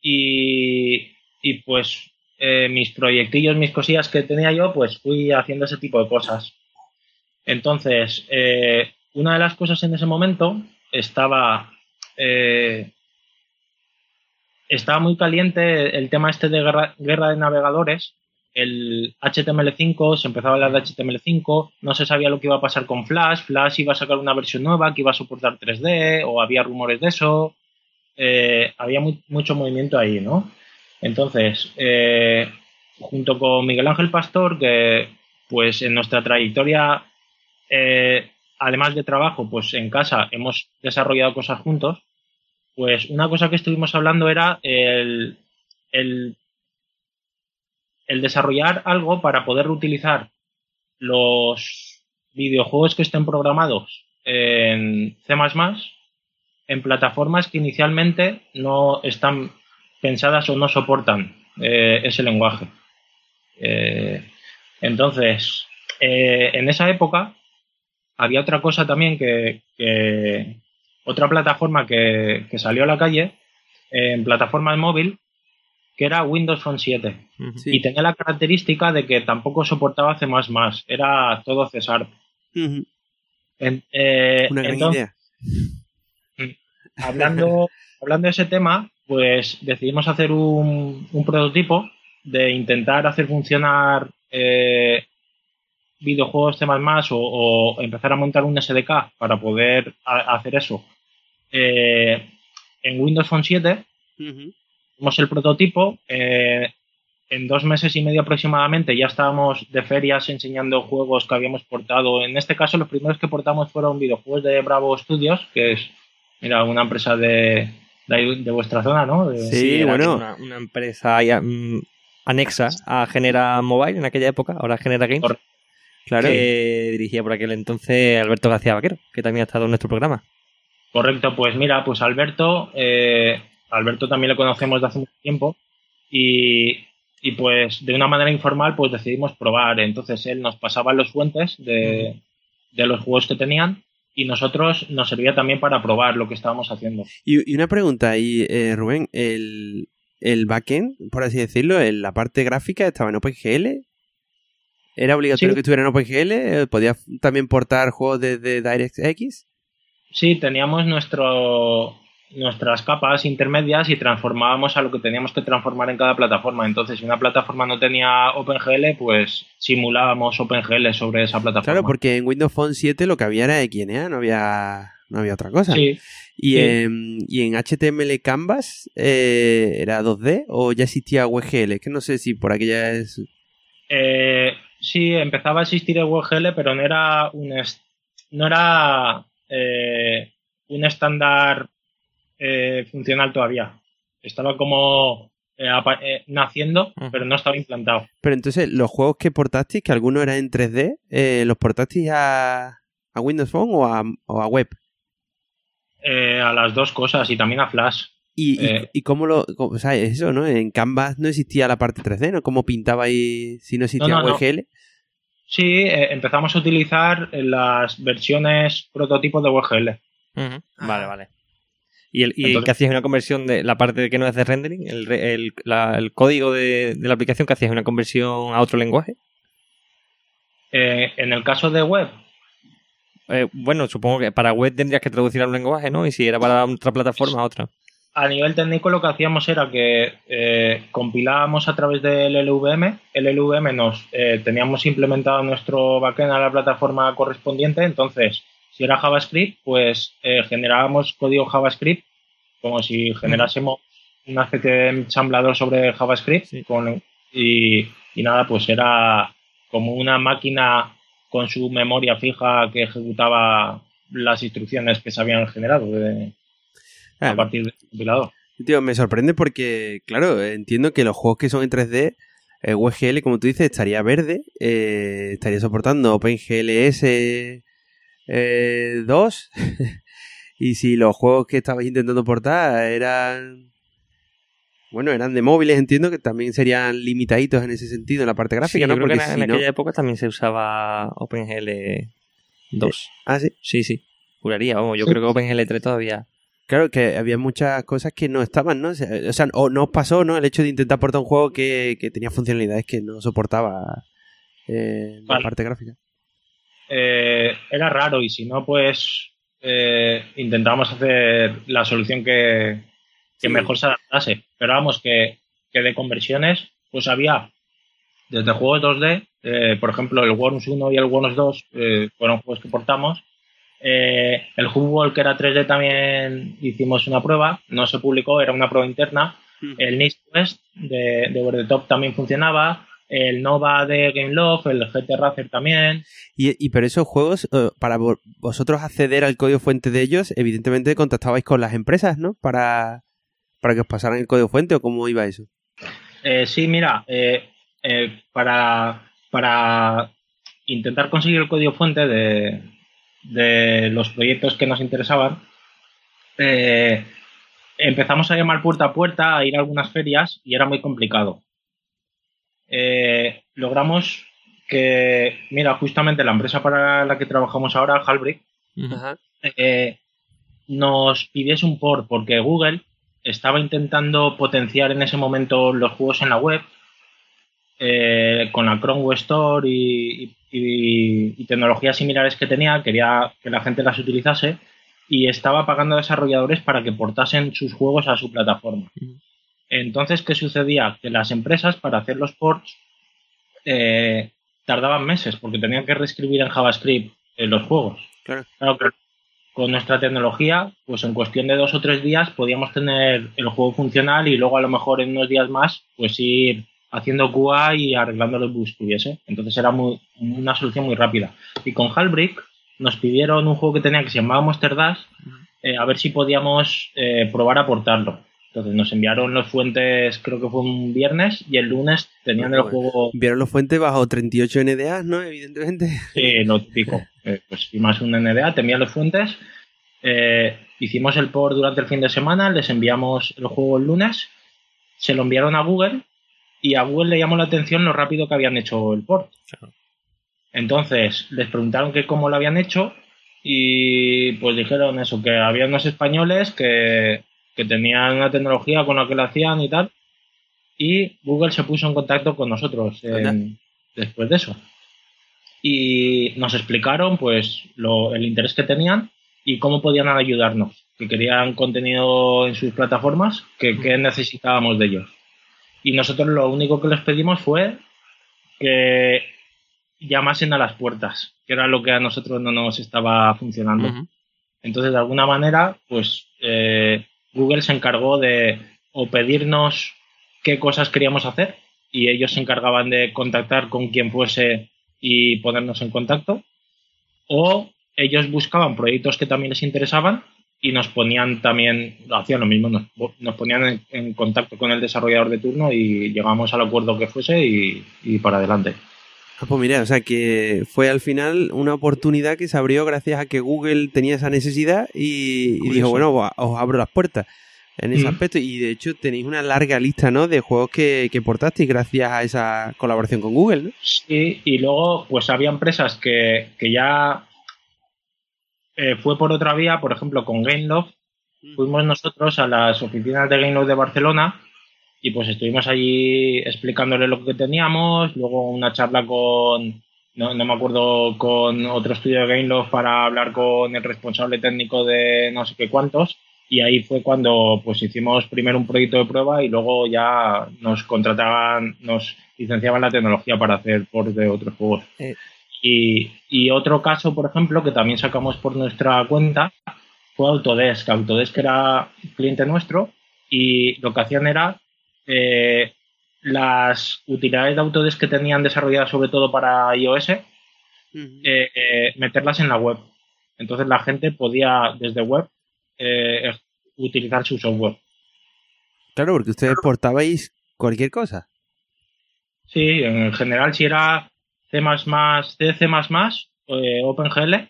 y, y pues eh, mis proyectillos, mis cosillas que tenía yo, pues fui haciendo ese tipo de cosas. Entonces, eh, una de las cosas en ese momento estaba... eh, estaba muy caliente el tema este de guerra, guerra de navegadores. El HTML5, se empezaba a hablar de HTML5, no se sabía lo que iba a pasar con Flash, Flash iba a sacar una versión nueva que iba a soportar 3D, o había rumores de eso, eh, había mucho movimiento ahí, ¿no? Entonces, eh, junto con Miguel Ángel Pastor, que pues en nuestra trayectoria, eh, además de trabajo, pues en casa hemos desarrollado cosas juntos, pues una cosa que estuvimos hablando era el el desarrollar algo para poder utilizar los videojuegos que estén programados en C++ en plataformas que inicialmente no están pensadas o no soportan eh, ese lenguaje. Eh, entonces, eh, en esa época había otra cosa también que, que- otra plataforma que, que salió a la calle en plataforma móvil que era Windows Phone 7 Sí. y tenía la característica de que tampoco soportaba C++, era todo C Sharp. En- eh, Una gran entonces, idea. Hablando, (laughs) hablando de ese tema, pues decidimos hacer un, un prototipo de intentar hacer funcionar eh, videojuegos C++ o, o empezar a montar un SDK para poder a- hacer eso eh, en Windows Phone 7 Ujú. Hicimos el prototipo. eh, en dos meses y medio aproximadamente ya estábamos de ferias enseñando juegos que habíamos portado. En este caso, los primeros que portamos fueron videojuegos de Bravo Studios, que es, mira, una empresa de, de, vuestra zona, ¿no? De- Sí, bueno. Una, una empresa ya, mm, anexa a Genera Mobile en aquella época, ahora Genera Games, Correcto. Claro. que dirigía por aquel entonces Alberto García Vaquero, que también ha estado en nuestro programa. Correcto, pues mira, pues Alberto, eh, Alberto también lo conocemos de hace mucho tiempo y, y pues de una manera informal pues decidimos probar. Entonces él nos pasaba los fuentes de, de los juegos que tenían y nosotros nos servía también para probar lo que estábamos haciendo. Y, y una pregunta ahí, eh, Rubén, el, el backend, por así decirlo, la parte gráfica estaba en OpenGL. ¿Era obligatorio Sí. que estuviera en OpenGL? ¿Podía también portar juegos de, de DirectX? Sí, teníamos nuestro nuestras capas intermedias y transformábamos a lo que teníamos que transformar en cada plataforma. Entonces, si una plataforma no tenía OpenGL, pues simulábamos OpenGL sobre esa plataforma. Claro, porque en Windows Phone 7 lo que había era XNA, no había, no había otra cosa. Sí, Y, sí. en, y en HTML Canvas eh, era 2D o ya existía WGL, que no sé si por aquella es... Eh, sí, empezaba a existir el WebGL, pero no era un no era eh, un estándar eh, funcional todavía. Estaba como eh, eh, naciendo, pero no estaba implantado. Pero entonces, los juegos que portasteis, que algunos eran en 3D, eh, ¿los portasteis a, a Windows Phone o a, o a web? Eh, a las dos cosas y también a Flash. ¿Y, y- Eh. y cómo lo...? cómo- o sea, eso, ¿no? En Canvas no existía la parte 3D, ¿no? ¿Cómo pintabais si no existía No, no, no. WGL? Sí, eh, empezamos a utilizar las versiones prototipos de WebGL. Ujú. Vale, vale. ¿Y, el, y Entonces- que hacías una conversión de la parte que no es de rendering? ¿El, re- el, la- el código de, de la aplicación que hacías una conversión a otro lenguaje? Eh, en el caso de web, Eh, bueno, supongo que para web tendrías que traducir a un lenguaje, ¿no? Y si era para otra plataforma, a otra. a nivel técnico lo que hacíamos era que eh, compilábamos a través del LLVM. El LLVM nos eh, teníamos implementado nuestro backend a la plataforma correspondiente. Entonces, si era JavaScript, pues eh, generábamos código JavaScript como si generásemos una especie de ensamblador sobre JavaScript Sí. con- y, y nada, pues era como una máquina con su memoria fija que ejecutaba las instrucciones que se habían generado de- Ah, a partir del compilador. Tío, me sorprende porque, claro, entiendo que los juegos que son en 3D, eh, WGL, como tú dices, estaría verde, eh, estaría soportando OpenGLS eh, 2. (laughs) y si los juegos que estabais intentando portar eran. Bueno, eran de móviles, entiendo que también serían limitaditos en ese sentido en la parte gráfica, Sí, ¿no? yo creo que Porque en, si en no- aquella época también se usaba OpenGL 2. Ah, sí. Sí, sí. Juraría, vamos. Yo Sí. creo que OpenGL 3 todavía. Claro que había muchas cosas que no estaban, ¿no? O sea, o no os pasó, ¿no? El hecho de intentar portar un juego que, que tenía funcionalidades que no soportaba eh, la parte gráfica. Eh, era raro y si no, pues eh, intentábamos hacer la solución que, que Sí. mejor se adaptase. Pero vamos, que, que de conversiones, pues había desde juegos 2D, eh, por ejemplo, el Worms 1 y el Worms 2 eh, fueron juegos que portamos. El Hoopball, que era 3D, también hicimos una prueba, no se publicó, era una prueba interna. El Nice Quest de, de Over the Top también funcionaba. El Nova de Game Love, el GT Racer también. Y, y pero esos juegos, eh, para vo- vosotros acceder al código fuente de ellos, evidentemente contactabais con las empresas, ¿no? Para, para que os pasaran el código fuente o cómo iba eso. Eh, sí, mira, eh, eh, para, para intentar conseguir el código fuente de, de los proyectos que nos interesaban, empezamos a llamar puerta a puerta, a ir a algunas ferias y era muy complicado. Eh, logramos que, mira, justamente la empresa para la que trabajamos ahora, Halbrick, eh, nos pidiese un port porque Google estaba intentando potenciar en ese momento los juegos en la web eh, con la Chrome Web Store y, y- y tecnologías similares que tenía, quería que la gente las utilizase y estaba pagando a desarrolladores para que portasen sus juegos a su plataforma. Entonces, ¿qué sucedía? Que las empresas para hacer los ports eh, tardaban meses porque tenían que reescribir en JavaScript eh, los juegos. Claro. Con nuestra tecnología, pues en cuestión de dos o tres días podíamos tener el juego funcional y luego a lo mejor en unos días más, pues ir haciendo QA y arreglando los bugs que hubiese. Entonces era muy, una solución muy rápida. Y con Halbrick nos pidieron un juego que tenía que se llamaba Monster Dash, eh, a ver si podíamos probar a portarlo. Entonces nos enviaron los fuentes, creo que fue un viernes, y el lunes tenían el juego Vieron los fuentes bajo 38 NDA, ¿no? Evidentemente. Sí, lo típico. Eh, pues firmas un NDA, te envían las fuentes. eh, hicimos el port durante el fin de semana, les enviamos el juego el lunes, se lo enviaron a Google y a Google le llamó la atención lo rápido que habían hecho el port. Entonces les preguntaron que cómo lo habían hecho y pues dijeron eso, que había unos españoles que, que tenían una tecnología con la que lo hacían y tal. Y Google se puso en contacto con nosotros después de eso y nos explicaron pues lo- el interés que tenían y cómo podían ayudarnos. que querían contenido en sus plataformas, que, que necesitábamos de ellos. Y nosotros lo único que les pedimos fue que llamasen a las puertas, que era lo que a nosotros no nos estaba funcionando. Entonces, de alguna manera, pues eh, Google se encargó de o pedirnos qué cosas queríamos hacer y ellos se encargaban de contactar con quien fuese y ponernos en contacto, o ellos buscaban proyectos que también les interesaban y nos ponían también, hacían lo mismo, nos, nos ponían en, contacto con el desarrollador de turno y llegamos al acuerdo que fuese y para adelante. Ah, pues mira, o sea que fue al final una oportunidad que se abrió gracias a que Google tenía esa necesidad y, y dijo, bueno, pues, os abro las puertas en ese Mm. aspecto. Y de hecho tenéis una larga lista, ¿no? De juegos que, que portasteis gracias a esa colaboración con Google, ¿no? Sí, y luego pues había empresas que, que ya eh, fue por otra vía, por ejemplo con Gameloft, fuimos nosotros a las oficinas de Gameloft de Barcelona y pues estuvimos allí explicándole lo que teníamos, luego una charla con, no, no me acuerdo, con otro estudio de Gameloft para hablar con el responsable técnico de no sé qué cuántos y ahí fue cuando pues hicimos primero un proyecto de prueba y luego ya nos contrataban, nos licenciaban la tecnología para hacer por de otros juegos. Eh. Y, y otro caso, por ejemplo, que también sacamos por nuestra cuenta, fue Autodesk. Autodesk era cliente nuestro y lo que hacían era eh, las utilidades de Autodesk que tenían desarrolladas sobre todo para iOS, eh, eh, meterlas en la web. Entonces la gente podía desde web eh, utilizar su software. Claro, porque ustedes portabais cualquier cosa. Sí, en general si era C++, C, C++, eh, OpenGL,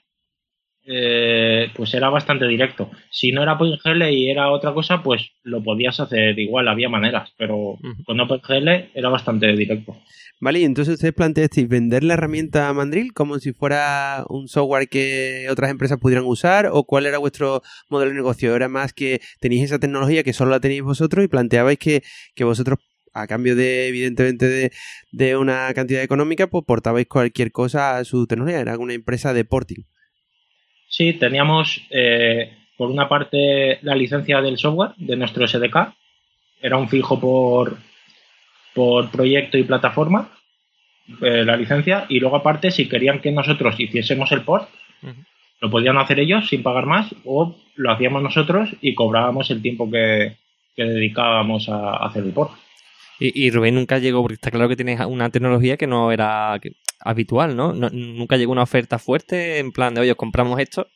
eh, pues era bastante directo. Si no era OpenGL y era otra cosa, pues lo podías hacer igual, había maneras, pero Ujú. con OpenGL era bastante directo. Vale, y entonces ustedes planteasteis vender la herramienta Mandrill como si fuera un software que otras empresas pudieran usar o cuál era vuestro modelo de negocio. Era más que tenéis esa tecnología que solo la tenéis vosotros y planteabais que, que vosotros, a cambio de, evidentemente, de, de una cantidad económica, pues portabais cualquier cosa a su tecnología. Era una empresa de porting. Sí, teníamos eh, por una parte la licencia del software de nuestro SDK, era un fijo por, por proyecto y plataforma, eh, la licencia, y luego aparte si querían que nosotros hiciésemos el port, lo podían hacer ellos sin pagar más o lo hacíamos nosotros y cobrábamos el tiempo que, que dedicábamos a hacer el port. Y, y Rubén nunca llegó, porque está claro que tienes una tecnología que no era habitual, ¿no? No- Nunca llegó una oferta fuerte en plan de, oye, os compramos esto,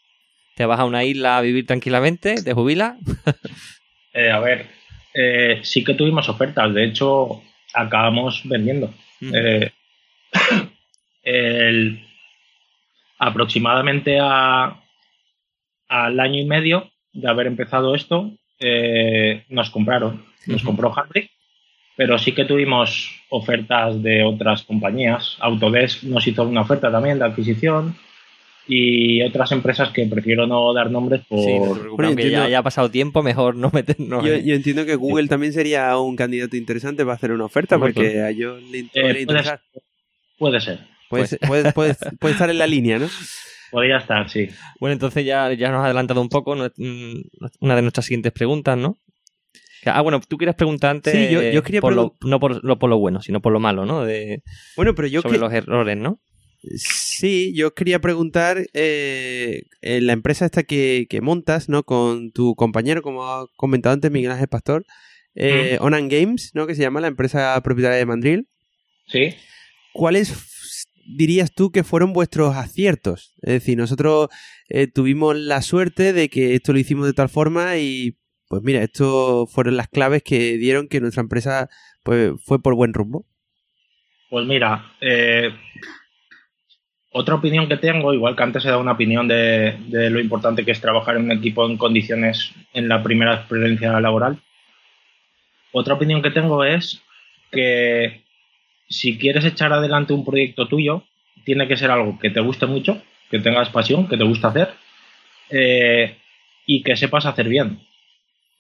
te vas a una isla a vivir tranquilamente, te jubilas. (laughs) Eh, a ver, eh, sí que tuvimos ofertas, de hecho acabamos vendiendo. Mm. Eh, (coughs) el- aproximadamente a, al año y medio de haber empezado esto, eh, nos compraron, nos compró Harry, pero sí que tuvimos ofertas de otras compañías. Autodesk nos hizo una oferta también de adquisición y otras empresas que prefiero no dar nombres por... Sí, no Bueno, ya haya pasado tiempo, mejor no meternos. (laughs) Yo, en- yo entiendo que Google también sería un candidato interesante para hacer una oferta porque a ellos le Eh, podría puede, ser, Puede, ser- puede- puede- puede estar en la línea, ¿no? (laughs) podría estar, sí. Bueno, entonces ya, ya nos has adelantado un poco mm, una de nuestras siguientes preguntas, ¿no? Ah, bueno, tú quieres preguntar antes Sí, yo- yo quería por lo- no por lo, por lo bueno, sino por lo malo, ¿no? De, Bueno, pero yo sobre que- los errores, ¿no? Sí, yo quería preguntar, eh, en la empresa esta que, que montas, ¿no? Con tu compañero, como ha comentado antes Miguel Ángel Pastor, eh, Onan Games, ¿no? Que se llama la empresa propietaria de Mandrill. Sí. ¿Cuáles dirías tú que fueron vuestros aciertos? Es decir, nosotros eh, tuvimos la suerte de que esto lo hicimos de tal forma y, pues mira, esto fueron las claves que dieron que nuestra empresa pues, fue por buen rumbo. Pues mira, eh, otra opinión que tengo, igual que antes he dado una opinión de, lo importante que es trabajar en un equipo en condiciones en la primera experiencia laboral. Otra opinión que tengo es que si quieres echar adelante un proyecto tuyo, tiene que ser algo que te guste mucho, que tengas pasión, que te gusta hacer eh, y que sepas hacer bien.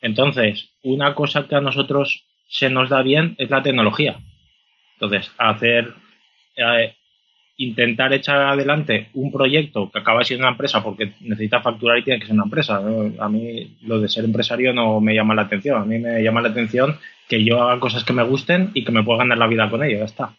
Entonces, una cosa que a nosotros se nos da bien es la tecnología. Entonces, hacer eh, intentar echar adelante un proyecto que acaba siendo una empresa porque necesita facturar y tiene que ser una empresa. A mí lo de ser empresario no me llama la atención. A mí me llama la atención que yo haga cosas que me gusten y que me pueda ganar la vida con ello. Ya está.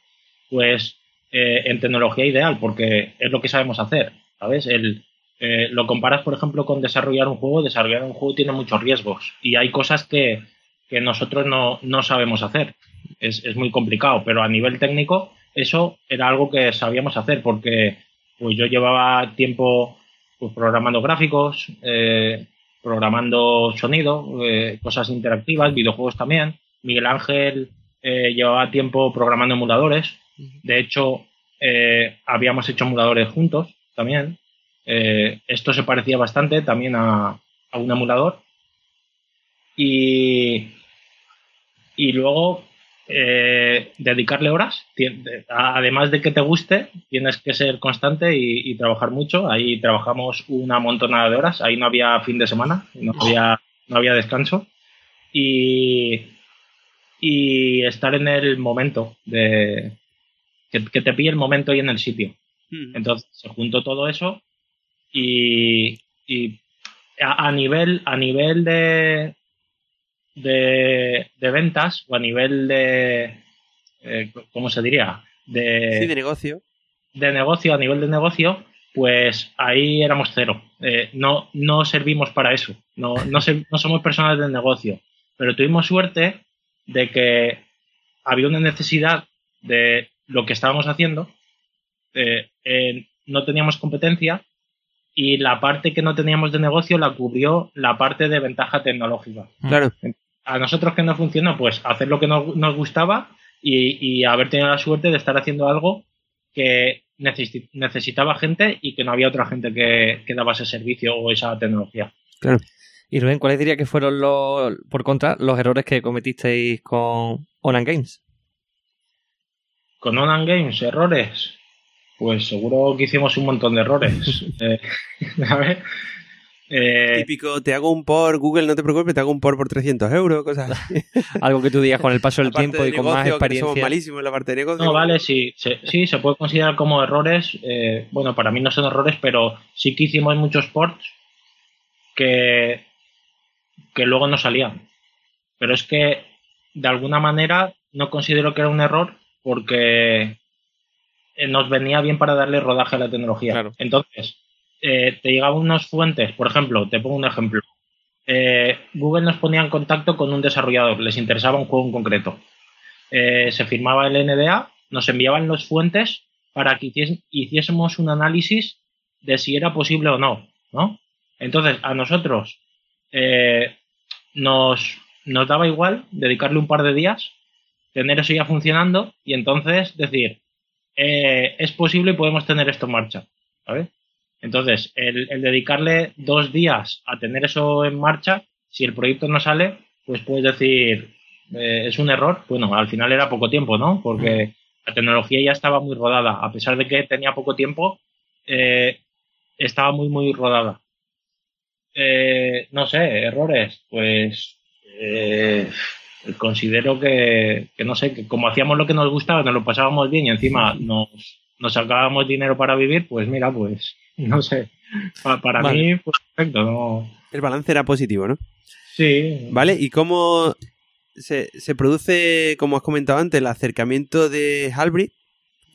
Pues eh, en tecnología ideal porque es lo que sabemos hacer. ¿Sabes? El, eh, lo comparas, por ejemplo, con desarrollar un juego. Desarrollar un juego tiene muchos riesgos y hay cosas que, que nosotros no, no sabemos hacer. Es, es muy complicado, pero a nivel técnico eso era algo que sabíamos hacer porque pues yo llevaba tiempo pues, programando gráficos, eh, programando sonido, eh, cosas interactivas, videojuegos también. Miguel Ángel eh, llevaba tiempo programando emuladores. De hecho, habíamos hecho emuladores juntos también. Esto se parecía bastante también a, a un emulador. Y, y luego eh, dedicarle horas. Además de que te guste, tienes que ser constante y, trabajar mucho. Ahí trabajamos una montonada de horas. Ahí no había fin de semana, no había, no había descanso. Y, y estar en el momento de que, te pille el momento y en el sitio. Entonces se juntó todo eso y, a, nivel a nivel de, de, ventas o a nivel de, eh, ¿cómo se diría? De, sí, de negocio. De negocio, a nivel de negocio, pues ahí éramos cero. Eh, no, no servimos para eso. No, no, no somos personas de negocio. Pero tuvimos suerte de que había una necesidad de lo que estábamos haciendo. Eh, no teníamos competencia y la parte que no teníamos de negocio la cubrió la parte de ventaja tecnológica. Claro a nosotros que no funciona, pues hacer lo que nos, nos gustaba y, haber tenido la suerte de estar haciendo algo que necesitaba gente y que no había otra gente que, que daba ese servicio o esa tecnología. Claro. Y Rubén, ¿cuáles diría que fueron los, por contra, los errores que cometisteis con Onan Games? Con Onan Games, errores. Pues seguro que hicimos un montón de errores. (laughs) eh, (laughs) a ver, eh, Típico, te hago un por, Google, no te preocupes, te hago un por por 300 euros, cosas (laughs) Algo que tú digas con el paso del tiempo y con más experiencia. Somos malísimos en la parte de negocio. No, vale, sí, se, sí, se puede considerar como errores. Eh, bueno, para mí no son errores, pero sí que hicimos muchos ports que, que luego no salían. Pero es que, de alguna manera, no considero que era un error porque nos venía bien para darle rodaje a la tecnología. Entonces, eh, te llegaban unas fuentes, por ejemplo, te pongo un ejemplo. Eh, Google nos ponía en contacto con un desarrollador, les interesaba un juego en concreto. Eh, se firmaba el NDA, nos enviaban las fuentes para que hiciésemos un análisis de si era posible o no, ¿no? Entonces, a nosotros nos, nos daba igual dedicarle un par de días, tener eso ya funcionando y entonces decir, es posible y podemos tener esto en marcha, ¿sabes? Entonces, el, dedicarle dos días a tener eso en marcha, si el proyecto no sale, pues puedes decir, eh, es un error. Bueno, al final era poco tiempo, ¿no? Porque la tecnología ya estaba muy rodada. A pesar de que tenía poco tiempo, eh, estaba muy, muy rodada. Eh, no sé, errores. Pues considero que, que, no sé, que como hacíamos lo que nos gustaba, nos lo pasábamos bien y encima nos, nos sacábamos dinero para vivir, pues mira, pues (laughs) no sé. Para, mí, pues, perfecto. No... El balance era positivo, ¿no? Sí. ¿Vale? ¿Y cómo se, se produce, como has comentado antes, el acercamiento de Halbrid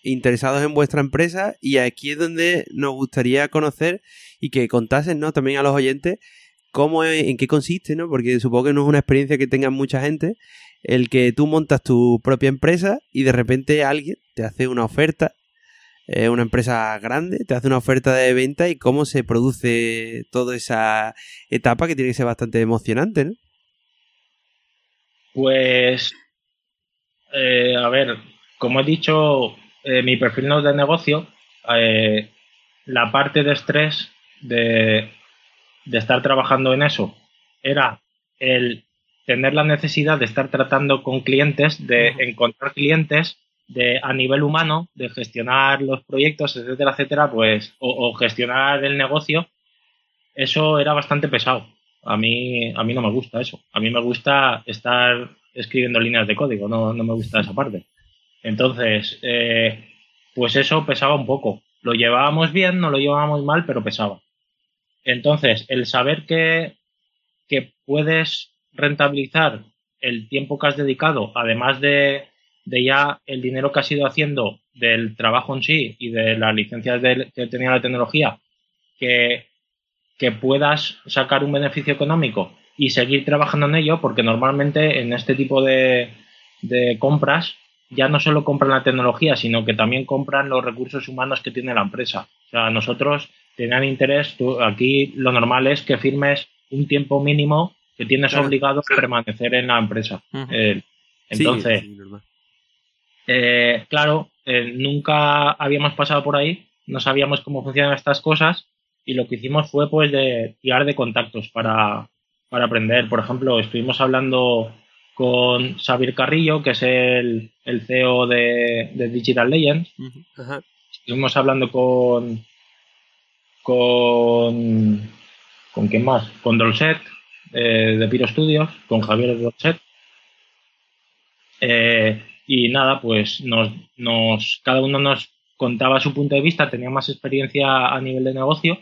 interesados en vuestra empresa? Y aquí es donde nos gustaría conocer y que contasen, ¿no? También a los oyentes cómo, en qué consiste, ¿no? Porque supongo que no es una experiencia que tenga mucha gente el que tú montas tu propia empresa y de repente alguien te hace una oferta eh, una empresa grande, te hace una oferta de venta y cómo se produce toda esa etapa que tiene que ser bastante emocionante, ¿no? Pues, eh, a ver, como he dicho, eh, mi perfil no es de negocio. la parte de estrés de, de estar trabajando en eso era el tener la necesidad de estar tratando con clientes, de encontrar clientes de a nivel humano, de gestionar los proyectos, etcétera, etcétera, pues, o, gestionar el negocio, eso era bastante pesado. A mí, a mí no me gusta eso. A mí me gusta estar escribiendo líneas de código, no, no me gusta esa parte. Entonces, eh, pues eso pesaba un poco. Lo llevábamos bien, no lo llevábamos mal, pero pesaba. Entonces, el saber que, que puedes rentabilizar el tiempo que has dedicado, además de, de ya el dinero que has ido haciendo del trabajo en sí y de las licencias de, que tenía la tecnología, que, que puedas sacar un beneficio económico y seguir trabajando en ello, porque normalmente en este tipo de, de compras ya no solo compran la tecnología, sino que también compran los recursos humanos que tiene la empresa. O sea, nosotros tenían interés, tú, aquí lo normal es que firmes un tiempo mínimo que tienes Claro. obligado a permanecer en la empresa. Eh, entonces, sí, eh, claro, eh, nunca habíamos pasado por ahí, no sabíamos cómo funcionan estas cosas y lo que hicimos fue pues de tirar de contactos para, para aprender. Por ejemplo, estuvimos hablando con Xavier Carrillo, que es el, el CEO de, de Digital Legends. Estuvimos hablando con con con quién más, con Dolcet eh, de Piro Studios, con Javier Dolcet. Eh, y nada, pues nos, nos, cada uno nos contaba su punto de vista, tenía más experiencia a nivel de negocio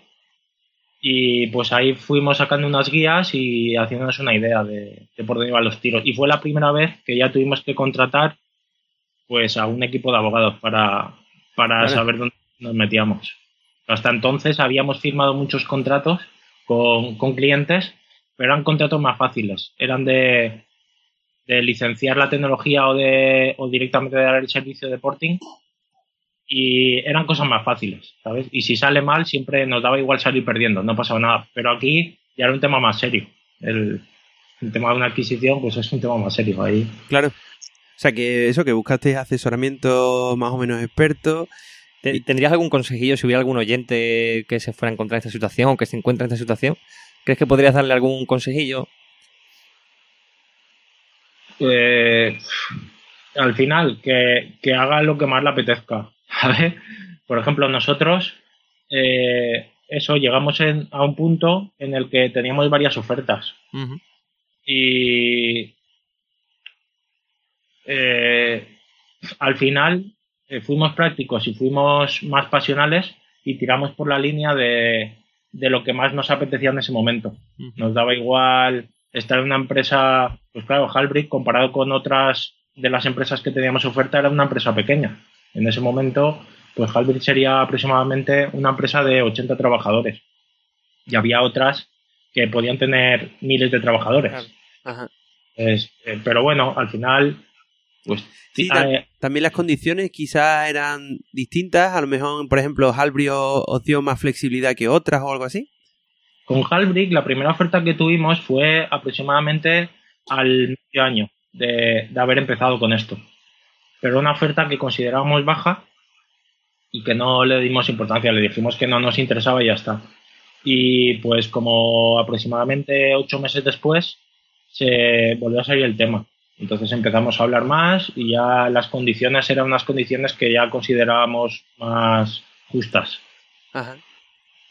y pues ahí fuimos sacando unas guías y haciéndonos una idea de, de por dónde iban los tiros. Y fue la primera vez que ya tuvimos que contratar pues a un equipo de abogados para, para Vale. saber dónde nos metíamos. Hasta entonces habíamos firmado muchos contratos con, con clientes, pero eran contratos más fáciles. Eran de, de licenciar la tecnología o, de, o directamente de dar el servicio de porting y eran cosas más fáciles, ¿sabes? Y si sale mal, siempre nos daba igual salir perdiendo, no pasaba nada. Pero aquí ya era un tema más serio. El, el tema de una adquisición, pues es un tema más serio. Ahí Claro. O sea, que eso, que buscaste asesoramiento más o menos experto. ¿Te- ¿Tendrías algún consejillo si hubiera algún oyente que se fuera a encontrar en esta situación o que se encuentra en esta situación? ¿Crees que podrías darle algún consejillo? eh, al final que, que haga lo que más le apetezca, (laughs) ¿sabes? Por ejemplo, nosotros, eh, eso, llegamos en- a un punto en el que teníamos varias ofertas y eh, al final eh, fuimos prácticos y fuimos más pasionales y tiramos por la línea de, de lo que más nos apetecía en ese momento. Nos daba igual estar en una empresa, pues claro, Halbrick comparado con otras de las empresas que teníamos oferta era una empresa pequeña. En ese momento, pues Halbrick sería aproximadamente una empresa de 80 trabajadores. Y había otras que podían tener miles de trabajadores. Claro. Ajá. Es- eh, pero bueno, al final, pues Sí, eh, También las condiciones quizás eran distintas. A lo mejor, por ejemplo, Halbrio os dio más flexibilidad que otras o algo así. con Halbrick la primera oferta que tuvimos fue aproximadamente al medio año de, de haber empezado con esto. Pero una oferta que considerábamos baja y que no le dimos importancia, le dijimos que no nos interesaba y ya está. Y pues como aproximadamente ocho meses después se volvió a salir el tema. Entonces empezamos a hablar más y ya las condiciones eran unas condiciones que ya considerábamos más justas. Ajá.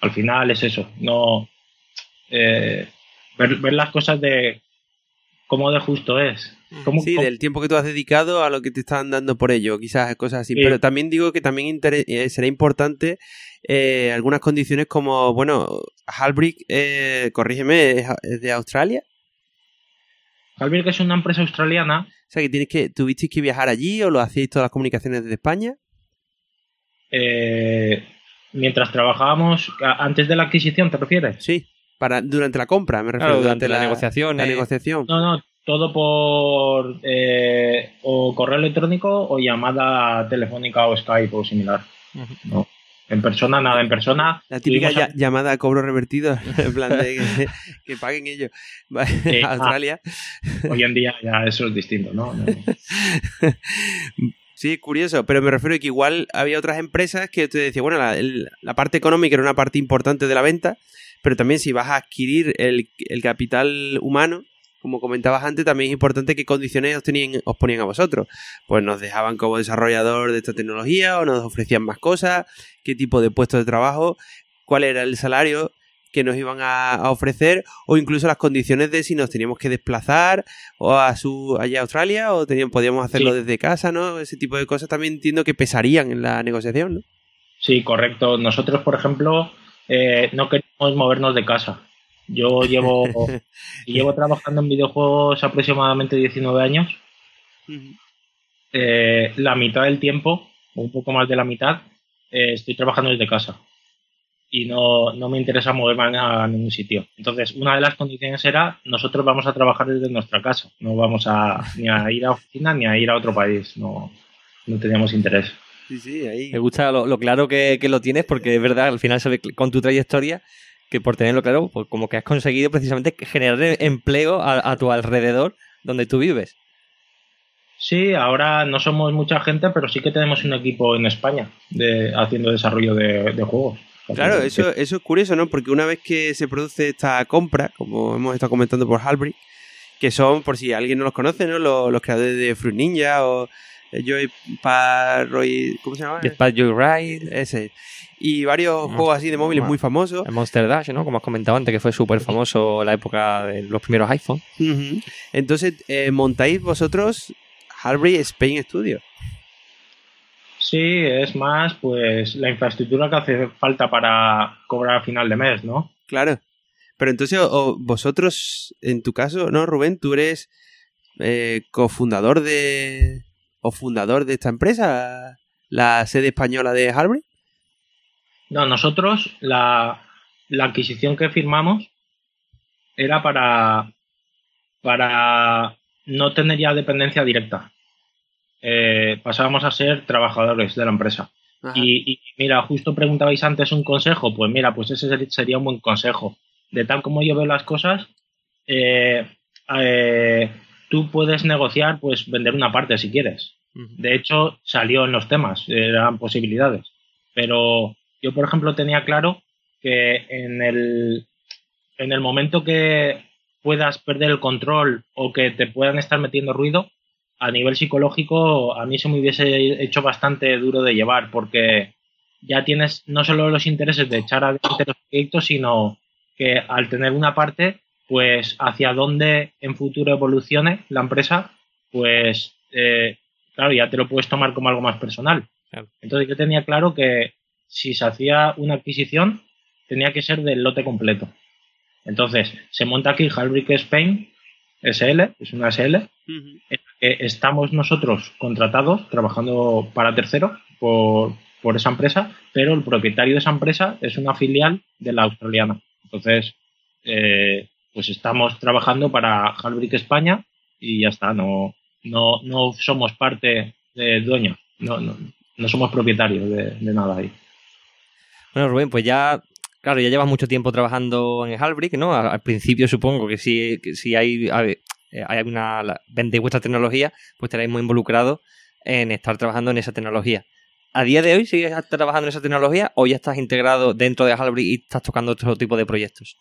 Al final es eso, no eh, ver, ver las cosas de cómo de justo es. Cómo- Sí, cómo- del tiempo que tú has dedicado a lo que te están dando por ello, quizás cosas así. Sí. Pero también digo que también inter- eh, será importante eh, algunas condiciones como, bueno, Halbrick, eh, corrígeme, ¿es, es de Australia? Halbrick es una empresa australiana. O sea, que tienes que, tuvisteis que viajar allí o lo hacíais todas las comunicaciones desde España. eh, mientras trabajábamos, antes de la adquisición, ¿te refieres? Sí, para durante la compra, me refiero. Claro, durante la negociación, La eh. negociación. No, no, todo por eh, o correo electrónico o llamada telefónica o Skype o similar. No. En persona, nada, en persona. La típica llamada a cobro revertido, (laughs) en plan de que, que paguen ellos. Ah. Australia. Hoy en día ya eso es distinto, ¿no? No. Sí, curioso, pero me refiero a que igual había otras empresas que te decía, bueno, la, el- la parte económica era una parte importante de la venta, pero también si vas a adquirir el, el capital humano, como comentabas antes, también es importante qué condiciones os, tenían, os ponían a vosotros. Pues nos dejaban como desarrollador de esta tecnología o nos ofrecían más cosas, qué tipo de puestos de trabajo, cuál era el salario, que nos iban a, a ofrecer o incluso las condiciones de si nos teníamos que desplazar o a su allá a Australia o teníamos, podíamos hacerlo Sí. desde casa, ¿no? Ese tipo de cosas también entiendo que pesarían en la negociación, ¿no? Sí, correcto. Nosotros, por ejemplo, eh, no queremos movernos de casa. Yo llevo, (laughs) llevo trabajando en videojuegos aproximadamente 19 años. Eh, la mitad del tiempo, o un poco más de la mitad, eh, estoy trabajando desde casa. Y no, no me interesa moverme a, ningún sitio. Entonces, una de las condiciones era, nosotros vamos a trabajar desde nuestra casa. No vamos a ni a ir a oficina ni a ir a otro país. No, no teníamos interés. Sí, sí, ahí. Me gusta lo, lo claro que, que lo tienes, porque es verdad, al final se ve con tu trayectoria que por tenerlo claro, pues como que has conseguido precisamente generar empleo a, a tu alrededor donde tú vives. Sí, ahora no somos mucha gente, pero sí que tenemos un equipo en España de, haciendo desarrollo de, de juegos. Claro, eso, eso es curioso, ¿no? Porque una vez que se produce esta compra, como hemos estado comentando por Halbrick, que son, por si alguien no los conoce, ¿no? Los, los creadores de Fruit Ninja o eh, Joy Parroy... ¿Cómo se llama? Jetpack Joyride, Ese. Y varios Monster- juegos así de móviles muy famosos. el Monster Dash, ¿no? Como has comentado antes, que fue súper famoso en la época de los primeros iPhone. Entonces, eh, montáis vosotros Halbrick Spain Studio. Sí, es más, pues la infraestructura que hace falta para cobrar a final de mes, ¿no? Claro. Pero entonces, o- vosotros, en tu caso, ¿no, Rubén? Tú eres eh, cofundador de. o fundador de esta empresa, la sede española de Harvard. No, nosotros la, la adquisición que firmamos era para, para no tener ya dependencia directa. Eh, pasábamos a ser trabajadores de la empresa. Y, y mira, justo preguntabais antes un consejo, pues mira, pues ese ser- sería un buen consejo. De tal como yo veo las cosas, eh, eh, tú puedes negociar, pues vender una parte si quieres. De hecho, salió en los temas, eran posibilidades. Pero yo, por ejemplo, tenía claro que en el, en el momento que puedas perder el control o que te puedan estar metiendo ruido, a nivel psicológico a mí se me hubiese hecho bastante duro de llevar porque ya tienes no solo los intereses de echar adelante los proyectos, sino que al tener una parte, pues hacia dónde en futuro evolucione la empresa, pues eh, claro, ya te lo puedes tomar como algo más personal. Entonces yo tenía claro que si se hacía una adquisición, tenía que ser del lote completo. Entonces, se monta aquí Halbrick Spain SL, es una SL, en la que estamos nosotros contratados trabajando para terceros por, por esa empresa, pero el propietario de esa empresa es una filial de la australiana. Entonces, eh, pues estamos trabajando para Halbrick España y ya está, no, no, no somos parte de dueños, no, no, no somos propietarios de, de nada ahí. Bueno, Rubén, pues ya, claro, ya llevas mucho tiempo trabajando en Halbrick, ¿no? Al, principio supongo que si, que si hay, eh, hay una, vendéis vuestra tecnología, pues estaréis muy involucrados en estar trabajando en esa tecnología. ¿A día de hoy sigues trabajando en esa tecnología o ya estás integrado dentro de Halbrick y estás tocando otro tipo de proyectos?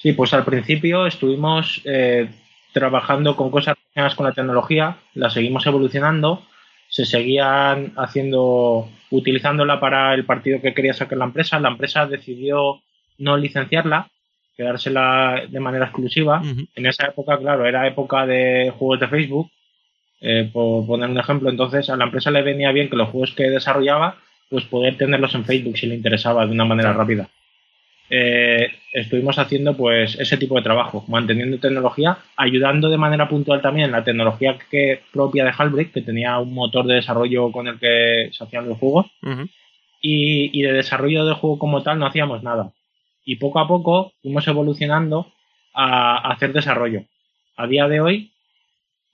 Sí, pues al principio estuvimos eh, trabajando con cosas relacionadas con la tecnología, la seguimos evolucionando, se seguían haciendo, utilizándola para el partido que quería sacar la empresa. La empresa decidió no licenciarla, quedársela de manera exclusiva. En esa época, claro, era época de juegos de Facebook, eh, por poner un ejemplo. Entonces, a la empresa le venía bien que los juegos que desarrollaba, pues poder tenerlos en Facebook si le interesaba de una manera Claro. rápida. Eh, estuvimos haciendo pues ese tipo de trabajo, manteniendo tecnología, ayudando de manera puntual también la tecnología que propia de Halbrick, que tenía un motor de desarrollo con el que se hacían los juegos, y, y de desarrollo del juego como tal no hacíamos nada. Y poco a poco fuimos evolucionando a, a hacer desarrollo. A día de hoy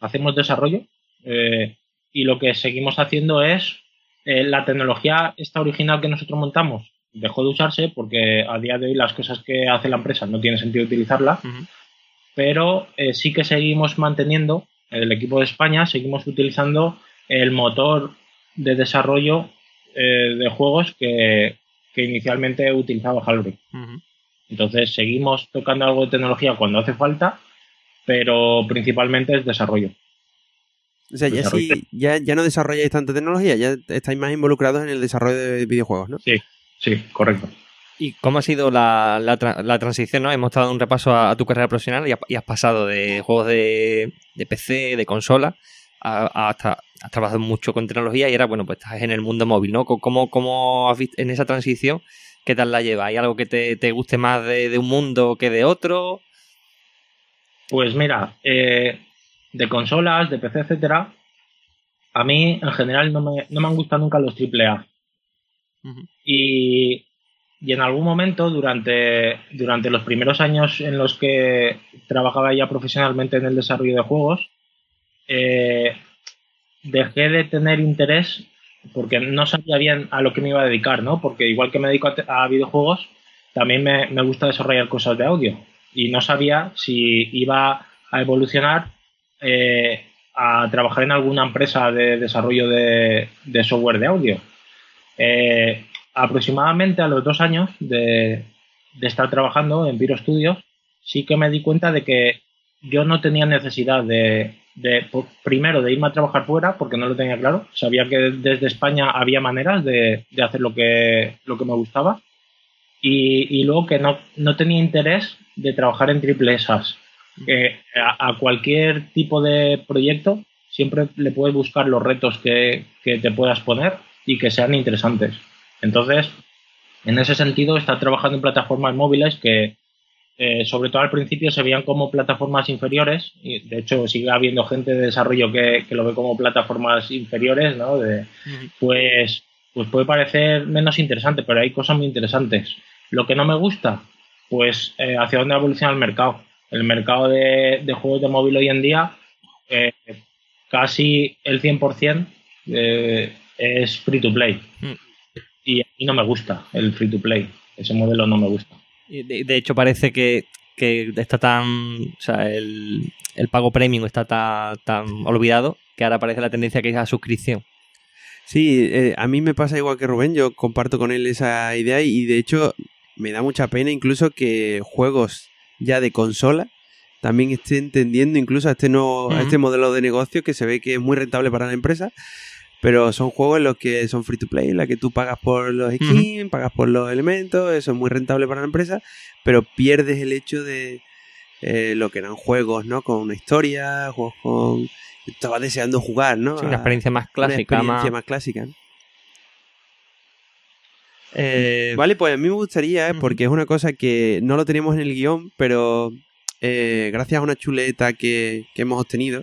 hacemos desarrollo eh, y lo que seguimos haciendo es eh, la tecnología esta original que nosotros montamos dejó de usarse porque a día de hoy las cosas que hace la empresa no tiene sentido utilizarla, pero eh, sí que seguimos manteniendo, el equipo de España, seguimos utilizando el motor de desarrollo eh, de juegos que, que inicialmente utilizaba Halbrick. Entonces seguimos tocando algo de tecnología cuando hace falta, pero principalmente es desarrollo. O sea, ya, sí, ya, ya no desarrolláis tanta tecnología, ya estáis más involucrados en el desarrollo de videojuegos, ¿no? Sí, sí, correcto. ¿Y cómo ha sido la, la, tra- la transición? ¿no? Hemos dado un repaso a, a tu carrera profesional y, ha- y has pasado de juegos de, de PC, de consola, a, a hasta has trabajado mucho con tecnología y ahora, bueno, pues estás en el mundo móvil, ¿no? ¿Cómo, cómo has visto en esa transición? ¿Qué tal la llevas? ¿Hay algo que te, te guste más de, de un mundo que de otro? Pues mira, eh, de consolas, de PC, etcétera, a mí en general no me, no me han gustado nunca los AAA. Y, en algún momento, durante, durante los primeros años en los que trabajaba ya profesionalmente en el desarrollo de juegos, eh, dejé de tener interés porque no sabía bien a lo que me iba a dedicar, ¿no? Porque igual que me dedico a, videojuegos, también me, me gusta desarrollar cosas de audio. Y no sabía si iba a evolucionar eh, a trabajar en alguna empresa de desarrollo de, de software de audio. Eh, aproximadamente a los dos años de, estar trabajando en Viro Studios, sí que me di cuenta de que yo no tenía necesidad de, primero, de irme a trabajar fuera, porque no lo tenía claro. Sabía que desde España había maneras de, hacer lo que, lo que me gustaba. Y, luego que no, no tenía interés de trabajar en triple esas. A, a cualquier tipo de proyecto siempre le puedes buscar los retos que, que te puedas poner y que sean interesantes. Entonces, en ese sentido, estar trabajando en plataformas móviles que, eh, sobre todo al principio, se veían como plataformas inferiores. Y de hecho, sigue habiendo gente de desarrollo que, que lo ve como plataformas inferiores, ¿no? De, pues, pues puede parecer menos interesante, pero hay cosas muy interesantes. Lo que no me gusta, pues eh, hacia dónde evoluciona el mercado. El mercado de, de juegos de móvil hoy en día, eh, casi el 100% eh, es free to play. Mm. Y a mí no me gusta el free to play. Ese modelo no me gusta. Y De, de hecho, parece que, que está tan. O sea, el, el pago premium está tan, tan olvidado que ahora parece la tendencia que es a suscripción. Sí, eh, a mí me pasa igual que Rubén, yo comparto con él esa idea y de hecho me da mucha pena incluso que juegos ya de consola también estén tendiendo incluso a este, nuevo, a este modelo de negocio que se ve que es muy rentable para la empresa, pero son juegos en los que son free to play, en la que tú pagas por los skins, pagas por los elementos, eso es muy rentable para la empresa, pero pierdes el hecho de eh, lo que eran juegos, ¿no? Con una historia, juegos con... Estaba deseando jugar, ¿no? Sí, una A- experiencia más una clásica, experiencia más. más clásica. ¿no? eh, Vale, pues a mí me gustaría, ¿eh? Porque es una cosa que no lo teníamos en el guion, pero eh, gracias a una chuleta que, que hemos obtenido,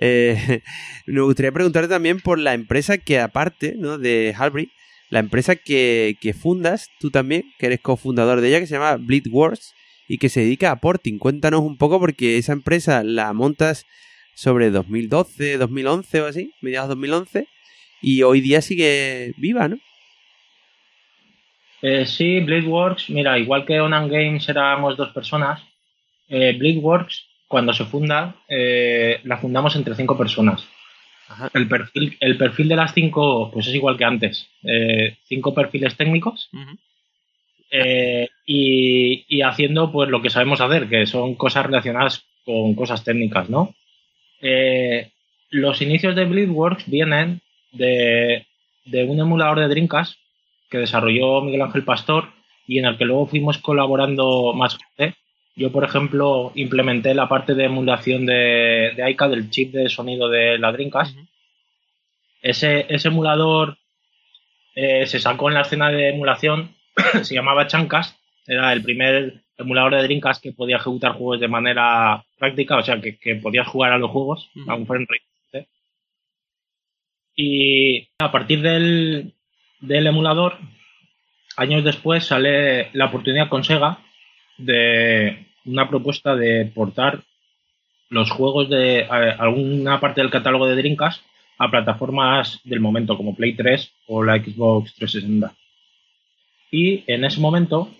eh, (laughs) me gustaría preguntarte también por la empresa que aparte ¿no? de Halbury, la empresa que, fundas, tú también, que eres cofundador de ella, que se llama Bleed Wars y que se dedica a porting. Cuéntanos un poco porque esa empresa la montas sobre 2012, 2011 o así, mediados 2011, y hoy día sigue viva, ¿no? Eh, sí, Bladeworks, mira, igual que Onan Games éramos dos personas, eh, Bladeworks, cuando se funda, eh, la fundamos entre cinco personas. El perfil, el perfil de las cinco, pues es igual que antes. Eh, cinco perfiles técnicos eh, y, y haciendo pues lo que sabemos hacer, que son cosas relacionadas con cosas técnicas, ¿no? Eh, los inicios de Bleedworks vienen de, de un emulador de Dreamcast que desarrolló Miguel Ángel Pastor y en el que luego fuimos colaborando más gente. Yo, por ejemplo, implementé la parte de emulación de, de ICA, del chip de sonido de la Dreamcast. Ese, ese emulador eh, se sacó en la escena de emulación, (coughs) se llamaba Chancast, era el primer emulador de Dreamcast que podía ejecutar juegos de manera práctica, o sea, que, que podías jugar a los juegos, Ujú. a un frame rate. Y a partir del, del emulador, años después sale la oportunidad con Sega de una propuesta de portar los juegos de alguna parte del catálogo de Dreamcast a plataformas del momento como Play 3 o la Xbox 360. Y en ese momento,